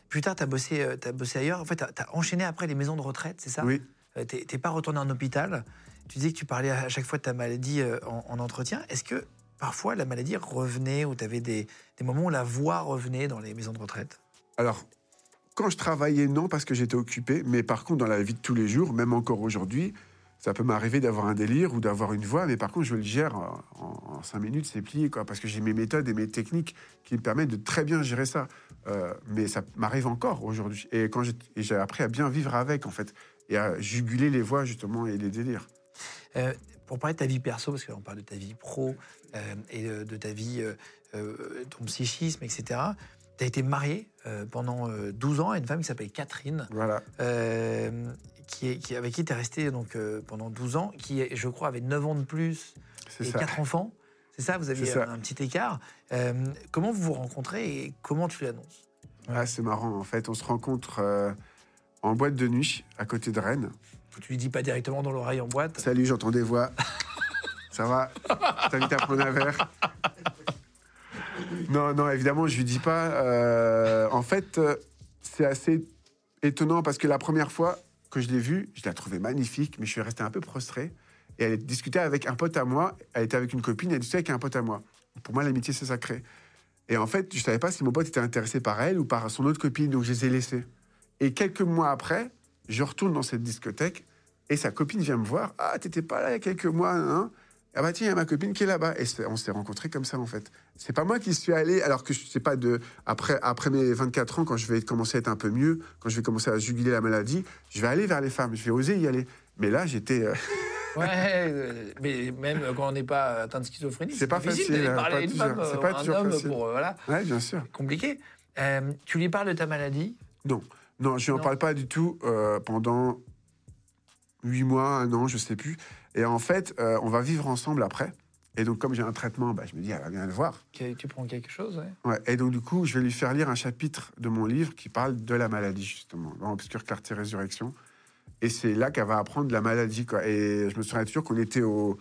Plus tard, tu as, bossé, euh, bossé ailleurs. En fait, tu as, enchaîné après les maisons de retraite, c'est ça? Oui, Euh, T'es pas retourné en hôpital. Tu dis que tu parlais à chaque fois de ta maladie euh, en, en entretien. Est-ce que parfois la maladie revenait ou tu avais des, des moments où la voix revenait dans les maisons de retraite? Alors, quand je travaillais, non, parce que j'étais occupé. Mais par contre, dans la vie de tous les jours, même encore aujourd'hui, ça peut m'arriver d'avoir un délire ou d'avoir une voix. Mais par contre, je le gère en, en- cinq minutes, c'est plié, quoi. Parce que j'ai mes méthodes et mes techniques qui me permettent de très bien gérer ça. Euh, mais ça m'arrive encore aujourd'hui. Et quand j'ai appris à bien vivre avec, en fait. Et à juguler les voix, justement, et les délires. Euh, pour parler de ta vie perso, parce qu'on parle de ta vie pro euh, et de ta vie, ton psychisme, etc. Tu as été marié euh, pendant euh, 12 ans à une femme qui s'appelle Catherine, Voilà. euh, qui est, qui, avec qui tu es resté donc, euh, pendant 12 ans, qui, je crois, avait 9 ans de plus et ça. 4 enfants. C'est ça, vous aviez un, un petit écart. Euh, comment vous vous rencontrez et comment tu l'annonces? Ah, c'est marrant. En fait, on se rencontre euh, en boîte de nuit, à côté de Rennes. Tu lui dis pas directement dans l'oreille en boîte? Salut, j'entends des voix. Ça va? Je t'invite à prendre un verre? Non, non, évidemment, je lui dis pas. euh, en fait, euh, c'est assez étonnant parce que la première fois que je l'ai vue, je la trouvais magnifique, mais je suis resté un peu prostré. Et elle discutait avec un pote à moi. Elle était avec une copine, elle discutait avec un pote à moi. Pour moi, l'amitié, c'est sacré. Et en fait, je savais pas si mon pote était intéressé par elle ou par son autre copine, donc je les ai laissés. Et quelques mois après, je retourne dans cette discothèque et sa copine vient me voir. Ah, t'étais pas là il y a quelques mois, hein? Ah bah tiens, il y a ma copine qui est là-bas. Et on s'est rencontrés comme ça, en fait. C'est pas moi qui suis allé, alors que je sais pas de. Après, après mes 24 ans, quand je vais commencer à être un peu mieux, quand je vais commencer à juguler la maladie, je vais aller vers les femmes, je vais oser y aller. Mais là, j'étais. euh, Ouais, mais même quand on n'est pas atteint de schizophrénie, C'est pas difficile facile, d'aller hein, parler à une femme, C'est euh, pas un homme facile. pour euh, voilà, Ouais, bien sûr. compliqué. Euh, tu lui parles de ta maladie? Non, non, je n'en parle pas du tout pendant huit mois, un an, je sais plus. Et en fait, euh, on va vivre ensemble après. Et donc, comme j'ai un traitement, bah, je me dis, elle va bien le voir. Tu prends quelque chose, ouais. Ouais. Et donc, du coup, je vais lui faire lire un chapitre de mon livre qui parle de la maladie, justement, dans Obscure Clarté Résurrection. Et c'est là qu'elle va apprendre la maladie. Quoi. Et je me souviens toujours qu'on était au,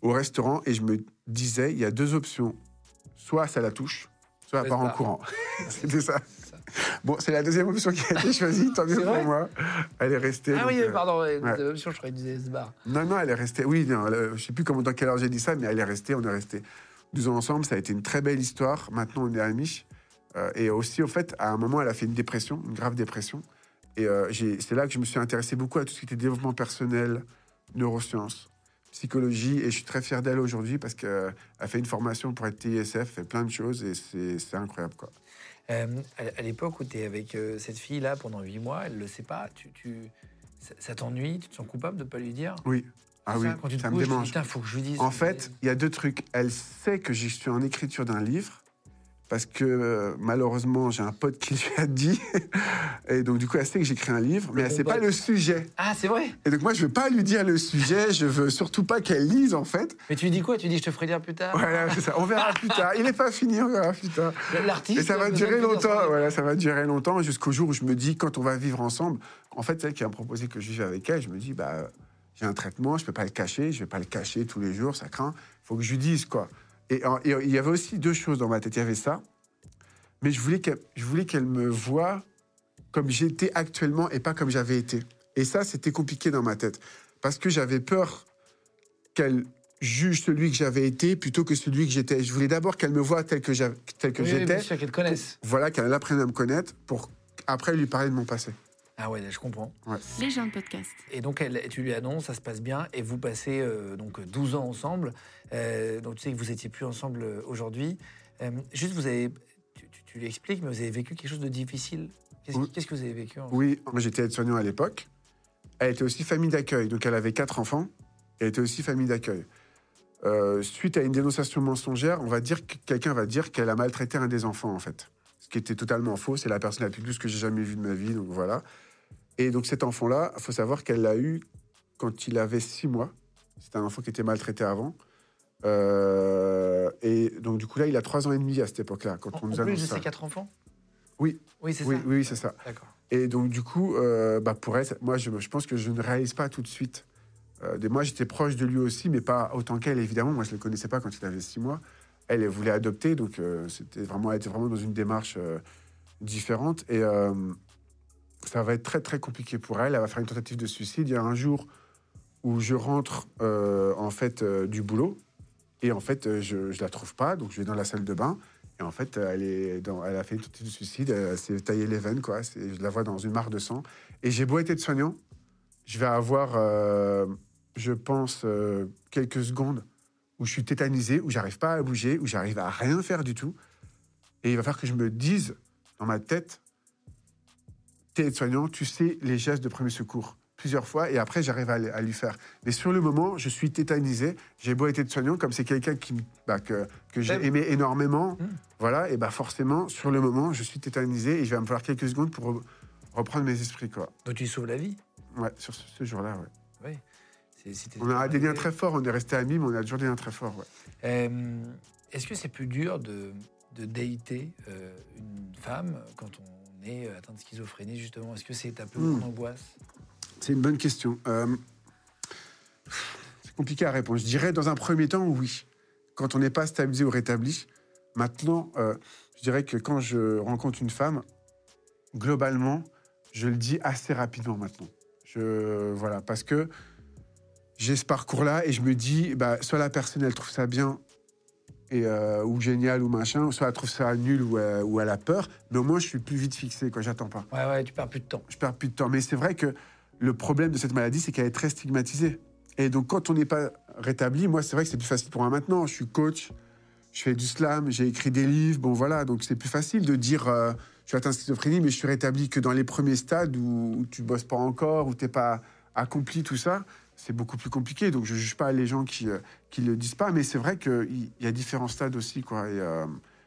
au restaurant et je me disais, il y a deux options. Soit ça la touche, soit elle part en courant. C'était ça. Bon, c'est la deuxième option qui a été choisie, tant mieux pour moi. Elle est restée. Ah donc, oui, euh, pardon, ouais. des options, je croyais que tu disais bar. non, non, elle est restée. Oui, non, elle- je sais plus comment, dans quelle heure j'ai dit ça, mais elle est restée. On est restés 12 ans ensemble. Ça a été une très belle histoire. Maintenant, on est amis. Euh, et aussi, au fait, à un moment, elle a fait une dépression, une grave dépression. Et euh, c'est là que je me suis intéressé beaucoup à tout ce qui était développement personnel, neurosciences, psychologie. Et je suis très fier d'elle aujourd'hui parce qu'elle a fait une formation pour être TISF, fait plein de choses et c'est incroyable. Quoi. Euh, à l'époque où tu es avec euh, cette fille-là pendant huit mois, elle le sait pas, tu, tu... ça, ça t'ennuie, tu te sens coupable de pas lui dire? Oui. Ah oui, ça, quand tu te ça me couches, démange. Putain, faut que je lui dise. En fait, il y a deux trucs. Elle sait que je suis en écriture d'un livre parce que euh, malheureusement, j'ai un pote qui lui a dit. Et donc, du coup, elle sait que j'écris un livre, mais Le elle sait pas le sujet. Ah, c'est vrai Et donc, moi, je veux pas lui dire le sujet. Je veux surtout pas qu'elle lise, en fait. Mais tu lui dis quoi? Tu lui dis je te ferai dire plus tard Voilà, c'est ça. On verra plus tard. Il n'est pas fini, on verra plus tard. L'artiste. Et ça va besoin durer longtemps. Voilà, ça va durer longtemps jusqu'au jour où je me dis, quand on va vivre ensemble, en fait, celle qui a proposé que je vive avec elle, je me dis, bah, j'ai un traitement, je peux pas le cacher, je vais pas le cacher tous les jours, ça craint. Il faut que je lui dise, quoi. Et, il y avait aussi deux choses dans ma tête. Il y avait ça, mais je voulais qu'elle, je voulais qu'elle me voie comme j'étais actuellement et pas comme j'avais été. Et ça, c'était compliqué dans ma tête. Parce que j'avais peur qu'elle juge celui que j'avais été plutôt que celui que j'étais. Je voulais d'abord qu'elle me voie tel que, que Oui, oui, j'étais qu'elle connaisse. voilà, qu'elle apprenne à me connaître pour après lui parler de mon passé. Ah ouais, là, je comprends. Les gens de podcast. Et donc, elle, tu lui annonces, ça se passe bien, et vous passez euh, donc 12 ans ensemble. Euh, donc, tu sais que vous étiez plus ensemble euh, aujourd'hui. Euh, juste, vous avez, tu, tu- tu lui expliques, mais vous avez vécu quelque chose de difficile? Qu'est-ce Oui. qu'est-ce que vous avez vécu en- Oui, moi j'étais aide-soignant à l'époque. Elle était aussi famille d'accueil, donc elle avait quatre enfants. Elle était aussi famille d'accueil. Euh, suite à une dénonciation mensongère, on va dire que quelqu'un va dire qu'elle a maltraité un des enfants en fait, ce qui était totalement faux. C'est la personne la plus douce que j'ai jamais vue de ma vie, donc voilà. Et donc cet enfant-là, il faut savoir qu'elle l'a eu quand il avait six mois. C'était un enfant qui était maltraité avant. Euh, et donc du coup là, il a trois ans et demi à cette époque-là quand En, on en nous plus de ses quatre enfants? Oui. Oui, c'est Oui, ça. oui, c'est ça. D'accord. Et donc, du coup, euh, bah, pour elle, ça- moi, je, je pense que je ne réalise pas tout de suite. Euh, moi, j'étais proche de lui aussi, mais pas autant qu'elle, évidemment. Moi, je ne le connaissais pas quand il avait six mois. Elle, elle voulait adopter, donc c'était vraiment, elle était vraiment dans une démarche différente. Et ça va être très, très compliqué pour elle. Elle va faire une tentative de suicide. Il y a un jour où je rentre, euh, en fait, euh, du boulot. Et en fait, euh, je ne la trouve pas, donc je vais dans la salle de bain. Et en fait, elle, est elle a fait une tentative de suicide, elle s'est taillé les veines, quoi. Je la vois dans une mare de sang. Et j'ai beau être soignant, je vais avoir, je pense, quelques secondes où je suis tétanisé, où j'arrive pas à bouger, où j'arrive à rien faire du tout. Et il va falloir que je me dise dans ma tête, t'es soignant, tu sais les gestes de premier secours plusieurs fois, et après j'arrive à, lui faire. Mais sur le moment, je suis tétanisé. J'ai beau être soignant, comme c'est quelqu'un qui, bah, que, que j'ai aimé énormément, Mm. voilà, et bah forcément, sur le moment, je suis tétanisé et je vais me falloir quelques secondes pour re- reprendre mes esprits, quoi. Donc, tu sauves la vie. Ouais, sur ce, ce jour-là, ouais. On a des liens très forts, on est restés amis, mais on a toujours des liens très forts, ouais. Euh, Est-ce que c'est plus dur de, de dater euh, une femme quand on est atteint de schizophrénie, justement Est-ce que c'est plus grande Hmm. angoisse? C'est une bonne question. Euh, c'est compliqué à répondre. Je dirais dans un premier temps, oui. Quand on n'est pas stabilisé ou rétabli. Maintenant, euh, je dirais que quand je rencontre une femme, globalement, je le dis assez rapidement maintenant. Je, voilà, parce que j'ai ce parcours-là et je me dis, bah, soit la personne, elle trouve ça bien et, euh, ou génial ou machin, soit elle trouve ça nul ou, euh, ou elle a peur, mais au moins je suis plus vite fixé, quoi, j'attends pas Ouais, ouais, tu perds plus de temps. je perds plus de temps. Mais c'est vrai que le problème de cette maladie, c'est qu'elle est très stigmatisée. Et donc, quand on n'est pas rétabli, moi, c'est vrai que c'est plus facile pour moi maintenant. Je suis coach, je fais du slam, j'ai écrit des livres, bon voilà. Donc, c'est plus facile de dire euh, je suis atteint de schizophrénie, mais je suis rétabli que dans les premiers stades où, où tu bosses pas encore, où tu n'es pas accompli tout ça. C'est beaucoup plus compliqué. Donc, je juge pas les gens qui ne le disent pas. Mais c'est vrai qu'il y a différents stades aussi, quoi. Et euh,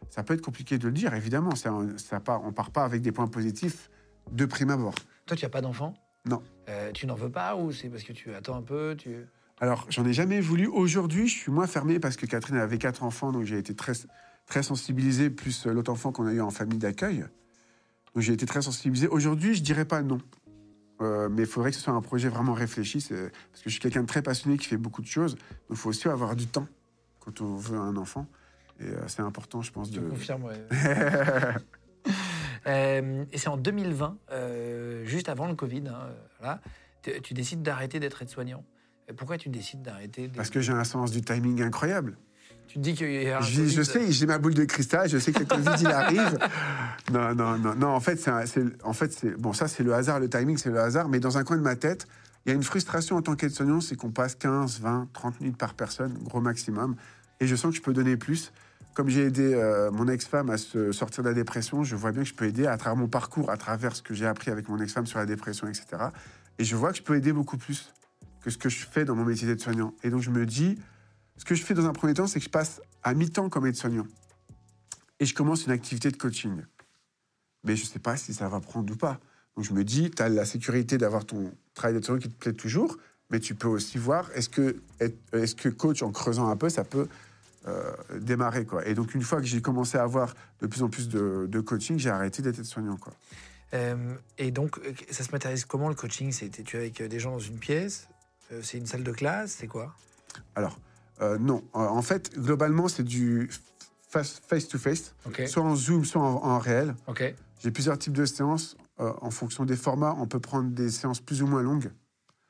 ça peut être compliqué de le dire, évidemment. Ça, ça part, on part pas avec des points positifs de prime abord. Toi, tu n'as pas d'enfant? Non. Euh, tu n'en veux pas ou c'est parce que tu attends un peu tu... Alors, j'en ai jamais voulu. Aujourd'hui, je suis moins fermé parce que Catherine avait quatre enfants, donc j'ai été très, très sensibilisé, plus euh, l'autre enfant qu'on a eu en famille d'accueil. Donc j'ai été très sensibilisé. Aujourd'hui, je dirais pas non. Euh, mais il faudrait que ce soit un projet vraiment réfléchi, parce que je suis quelqu'un de très passionné qui fait beaucoup de choses. Donc il faut aussi avoir du temps quand on veut un enfant. Et euh, c'est important, je pense, Je de... confirme, ouais. Euh, et c'est en 2020, euh, juste avant le Covid, hein, voilà, tu, décides d'arrêter d'être aide-soignant. Pourquoi tu décides d'arrêter parce que j'ai un sens du timing incroyable. Tu te dis qu'il y a un Je, sais, j'ai ma boule de cristal, je sais que le Covid, il arrive. Non, non, non, non. En fait, c'est, en fait, c'est, bon, ça, c'est le hasard, le timing, c'est le hasard. Mais dans un coin de ma tête, il y a une frustration en tant qu'aide-soignant, c'est qu'on passe 15, 20, 30 minutes par personne, gros maximum. Et je sens que je peux donner plus. Comme j'ai aidé euh, mon ex-femme à se sortir de la dépression, je vois bien que je peux aider à travers mon parcours, à travers ce que j'ai appris avec mon ex-femme sur la dépression, etc. Et je vois que je peux aider beaucoup plus que ce que je fais dans mon métier d'aide-soignant. Et donc, je me dis, ce que je fais dans un premier temps, c'est que je passe à mi-temps comme aide-soignant. Et je commence une activité de coaching. Mais je ne sais pas si ça va prendre ou pas. Donc je me dis, tu as la sécurité d'avoir ton travail d'aide-soignant qui te plaît toujours, mais tu peux aussi voir, est-ce que, est-ce que coach, en creusant un peu, ça peut euh, démarrer. Quoi. Et donc une fois que j'ai commencé à avoir de plus en plus de, de coaching, j'ai arrêté d'être aide-soignant. Quoi. Euh, et donc, euh, ça se matérialise comment le coaching? Tu es avec des gens dans une pièce? C'est une salle de classe? C'est quoi? Alors, euh, non. Euh, En fait, globalement, c'est du face- face-to-face, soit en Zoom, soit en- en réel. J'ai plusieurs types de séances. euh, en fonction des formats, on peut prendre des séances plus ou moins longues.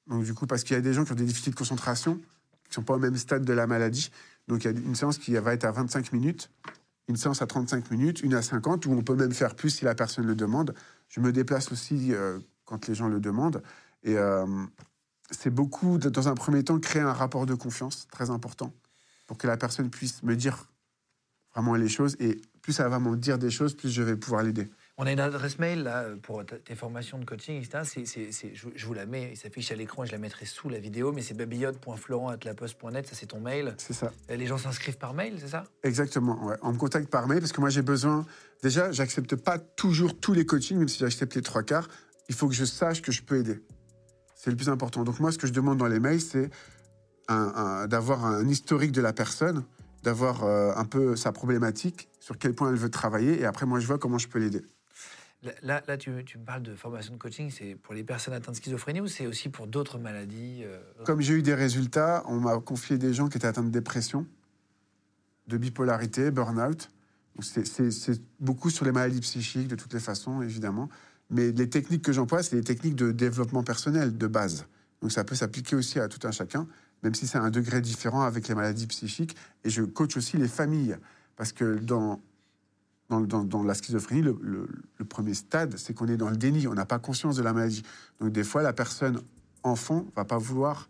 Donc, du coup, parce qu'il y a des gens qui ont des difficultés de concentration, qui ne sont pas au même stade de la maladie. Donc, il y a une séance qui va être à 25 minutes, une séance à 35 minutes, une à 50, où on peut même faire plus si la personne le demande. Je me déplace aussi euh, quand les gens le demandent. Et euh, c'est beaucoup, dans un premier temps, créer un rapport de confiance, très important, pour que la personne puisse me dire vraiment les choses. Et plus elle va m'en dire des choses, plus je vais pouvoir l'aider. On a une adresse mail là pour tes formations de coaching, etc. Je, je vous la mets, il s'affiche à l'écran et je la mettrai sous la vidéo, mais c'est babillotte.florent.laposte.net, ça c'est ton mail. C'est ça. Euh, Les gens s'inscrivent par mail, c'est ça? Exactement, ouais. On me contacte par mail parce que moi j'ai besoin. Déjà, j'accepte pas toujours tous les coachings, même si j'accepte les trois quarts. Il faut que je sache que je peux aider. C'est le plus important. Donc moi, ce que je demande dans les mails, c'est d'avoir un historique de la personne, d'avoir euh, un peu sa problématique, sur quel point elle veut travailler, et après moi je vois comment je peux l'aider. Là, là, tu, tu me parles de formation de coaching, c'est pour les personnes atteintes de schizophrénie ou c'est aussi pour d'autres maladies euh, Comme j'ai eu des résultats, on m'a confié des gens qui étaient atteints de dépression, de bipolarité, burn-out. C'est beaucoup sur les maladies psychiques, de toutes les façons, évidemment. Mais les techniques que j'emploie, c'est des techniques de développement personnel de base. Donc ça peut s'appliquer aussi à tout un chacun, même si c'est un degré différent avec les maladies psychiques. Et je coach aussi les familles. Parce que dans, dans, la schizophrénie, le, le- premier stade, c'est qu'on est dans le déni, on n'a pas conscience de la maladie. Donc des fois, la personne enfant va pas vouloir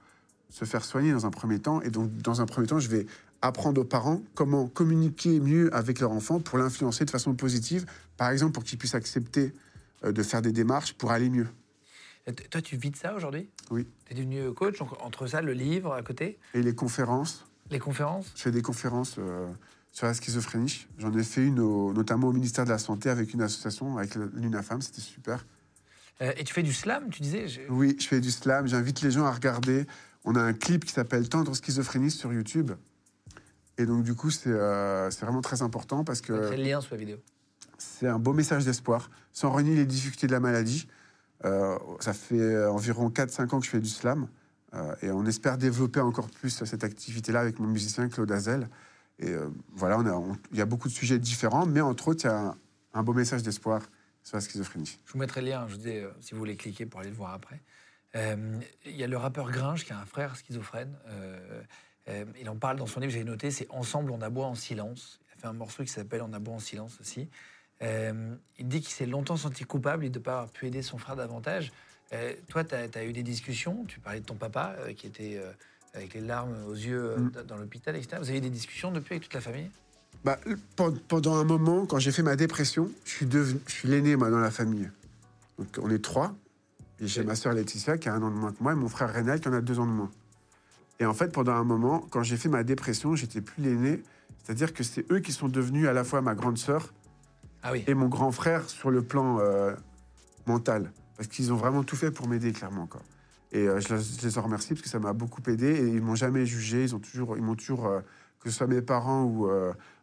se faire soigner dans un premier temps. Et donc, dans un premier temps, je vais apprendre aux parents comment communiquer mieux avec leur enfant pour l'influencer de façon positive. Par exemple, pour qu'ils puissent accepter de faire des démarches pour aller mieux. Euh, Toi, tu vis de ça aujourd'hui? Oui. Tu es devenu coach, donc entre ça, le livre à côté, Et les conférences, les conférences? Je fais des conférences euh, sur la schizophrénie. J'en ai fait une au- notamment au ministère de la Santé avec une association, avec l'UNAFAM, c'était super. Euh, Et tu fais du slam, tu disais? Je- Oui, je fais du slam, j'invite les gens à regarder. On a un clip qui s'appelle Tendre schizophrénie sur YouTube. Et donc, du coup, c'est euh, c'est vraiment très important parce que le lien sous la vidéo. C'est un beau message d'espoir, sans renier les difficultés de la maladie. Euh, ça fait environ 4-5 ans que je fais du slam. euh, et on espère développer encore plus cette activité-là avec mon musicien Claude Azel. Et euh, voilà, il y a beaucoup de sujets différents, mais entre autres, il y a un, beau message d'espoir sur la schizophrénie. Je vous mettrai le lien, je vous dis, si vous voulez cliquer pour aller le voir après. Il y a le rappeur Gringe qui a un frère schizophrène. il en parle dans son livre, j'ai noté, c'est Ensemble on aboie en silence. Il a fait un morceau qui s'appelle On aboie en silence aussi. Euh, il dit qu'il s'est longtemps senti coupable de ne pas avoir pu aider son frère davantage. Euh, toi, tu as, eu des discussions, tu parlais de ton papa euh, qui était euh, avec les larmes aux yeux Mm. dans l'hôpital, etc. Vous avez eu des discussions depuis avec toute la famille? Bah, pen- pendant un moment, quand j'ai fait ma dépression, je suis, devenu, je suis l'aîné, moi, dans la famille. Donc, on est trois. Et j'ai Oui. ma sœur Laetitia, qui a un an de moins que moi, et mon frère Rénal, qui en a deux ans de moins. Et en fait, pendant un moment, quand j'ai fait ma dépression, j'étais plus l'aîné. C'est-à-dire que c'est eux qui sont devenus à la fois ma grande sœur Ah oui. et mon grand frère sur le plan euh, mental. Parce qu'ils ont vraiment tout fait pour m'aider, clairement. Quoi. Et euh, je, les, je les en remercie parce que ça m'a beaucoup aidé. Et ils m'ont jamais jugé. Ils ont toujours, ils m'ont toujours euh, que ce soit mes parents ou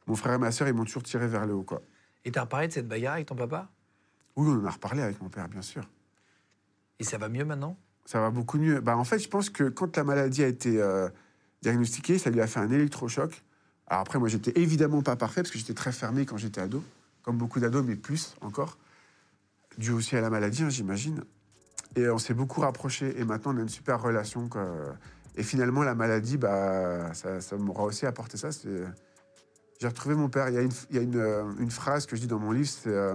mon frère et ma sœur, ils m'ont toujours tiré vers le haut. Quoi. Et tu as reparlé de cette bagarre avec ton papa? Oui, on en a reparlé avec mon père, bien sûr. Et ça va mieux maintenant? Ça va beaucoup mieux. Bah, en fait, je pense que quand la maladie a été diagnostiquée, ça lui a fait un électrochoc. Alors après, moi, j'étais évidemment pas parfait parce que j'étais très fermé quand j'étais ado, comme beaucoup d'ados, mais plus encore, dû aussi à la maladie, hein, j'imagine. Et on s'est beaucoup rapprochés et maintenant on a une super relation. Et finalement, la maladie, bah, ça, m'aura aussi apporté ça. J'ai retrouvé mon père. Il y a euh, une phrase que je dis dans mon livre, c'est, euh,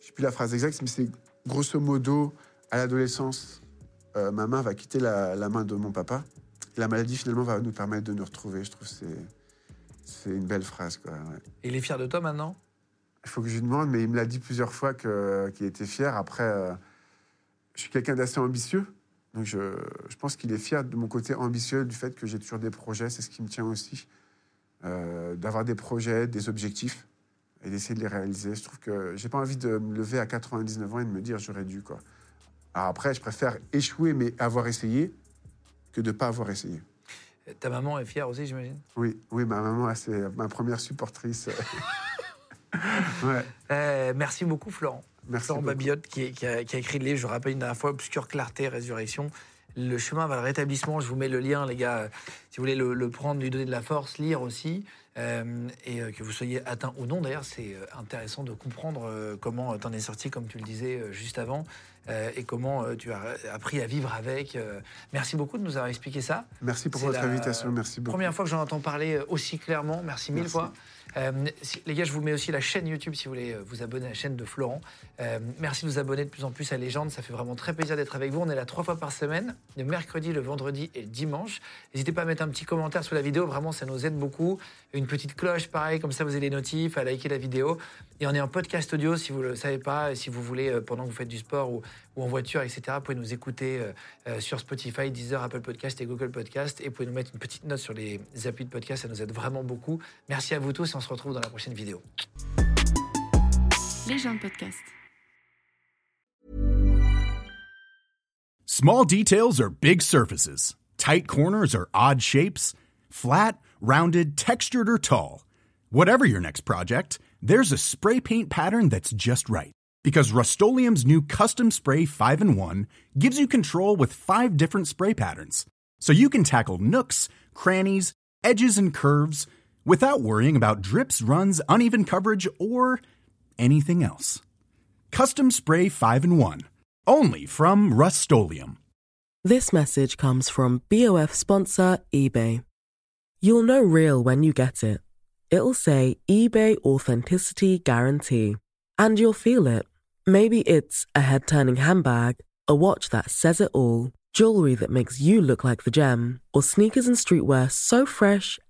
sais plus la phrase exacte, mais c'est grosso modo, à l'adolescence, euh, ma main va quitter la, main de mon papa. La maladie, finalement, va nous permettre de nous retrouver. Je trouve que c'est, une belle phrase. Et il est fier de toi maintenant? Il faut que je lui demande, mais il me l'a dit plusieurs fois qu'il était fier. Après, euh, je suis quelqu'un d'assez ambitieux. Donc, je, je pense qu'il est fier de mon côté ambitieux, du fait que j'ai toujours des projets. C'est ce qui me tient aussi. Euh, D'avoir des projets, des objectifs et d'essayer de les réaliser. Je trouve que j'ai pas envie de me lever à 99 ans et de me dire j'aurais dû. Quoi. Alors après, je préfère échouer, mais avoir essayé, que de ne pas avoir essayé. Ta maman est fière aussi, j'imagine? Oui, oui, ma maman, c'est ma première supportrice. ouais, Euh, Merci beaucoup, Florent. merci. Florent. Babiotte, qui, a, qui a écrit le livre, je rappelle une dernière fois, Obscure clarté, résurrection. Le chemin vers le rétablissement, je vous mets le lien, les gars, si vous voulez le, le prendre, lui donner de la force, lire aussi. euh, et euh, que vous soyez atteint ou non, d'ailleurs, c'est intéressant de comprendre comment tu en es sorti, comme tu le disais juste avant, euh, et comment euh, tu as appris à vivre avec. euh. Merci beaucoup de nous avoir expliqué ça. Merci pour votre invitation. Merci beaucoup. Première fois que j'en entends parler aussi clairement. Merci mille fois. Euh, les gars, je vous mets aussi la chaîne YouTube si vous voulez euh, vous abonner à la chaîne de Florent. Euh, merci de vous abonner de plus en plus à Légende. Ça fait vraiment très plaisir d'être avec vous. On est là trois fois par semaine, le mercredi, le vendredi et le dimanche. N'hésitez pas à mettre un petit commentaire sous la vidéo. Vraiment, ça nous aide beaucoup. Une petite cloche, pareil, comme ça vous avez les notifs, à liker la vidéo. Et on est en podcast audio si vous ne le savez pas. Si vous voulez, pendant que vous faites du sport ou, en voiture, etc., vous pouvez nous écouter sur Spotify, Deezer, Apple Podcast et Google Podcast. Et vous pouvez nous mettre une petite note sur les applis de podcast. Ça nous aide vraiment beaucoup. Merci à vous tous on se retrouve dans la prochaine vidéo. Légende podcast. Small details are big surfaces. Tight corners are odd shapes. Flat, rounded, textured, or tall. Whatever your next project, there's a spray paint pattern that's just right. Because Rust new Custom Spray 5 in 1 gives you control with five different spray patterns. So you can tackle nooks, crannies, edges, and curves without worrying about drips, runs, uneven coverage, or anything else. Custom Spray 5 in 1. Only from Rust This message comes from BOF sponsor eBay. You'll know real when you get it. It'll say eBay Authenticity Guarantee. And you'll feel it. Maybe it's a head turning handbag, a watch that says it all, jewelry that makes you look like the gem, or sneakers and streetwear so fresh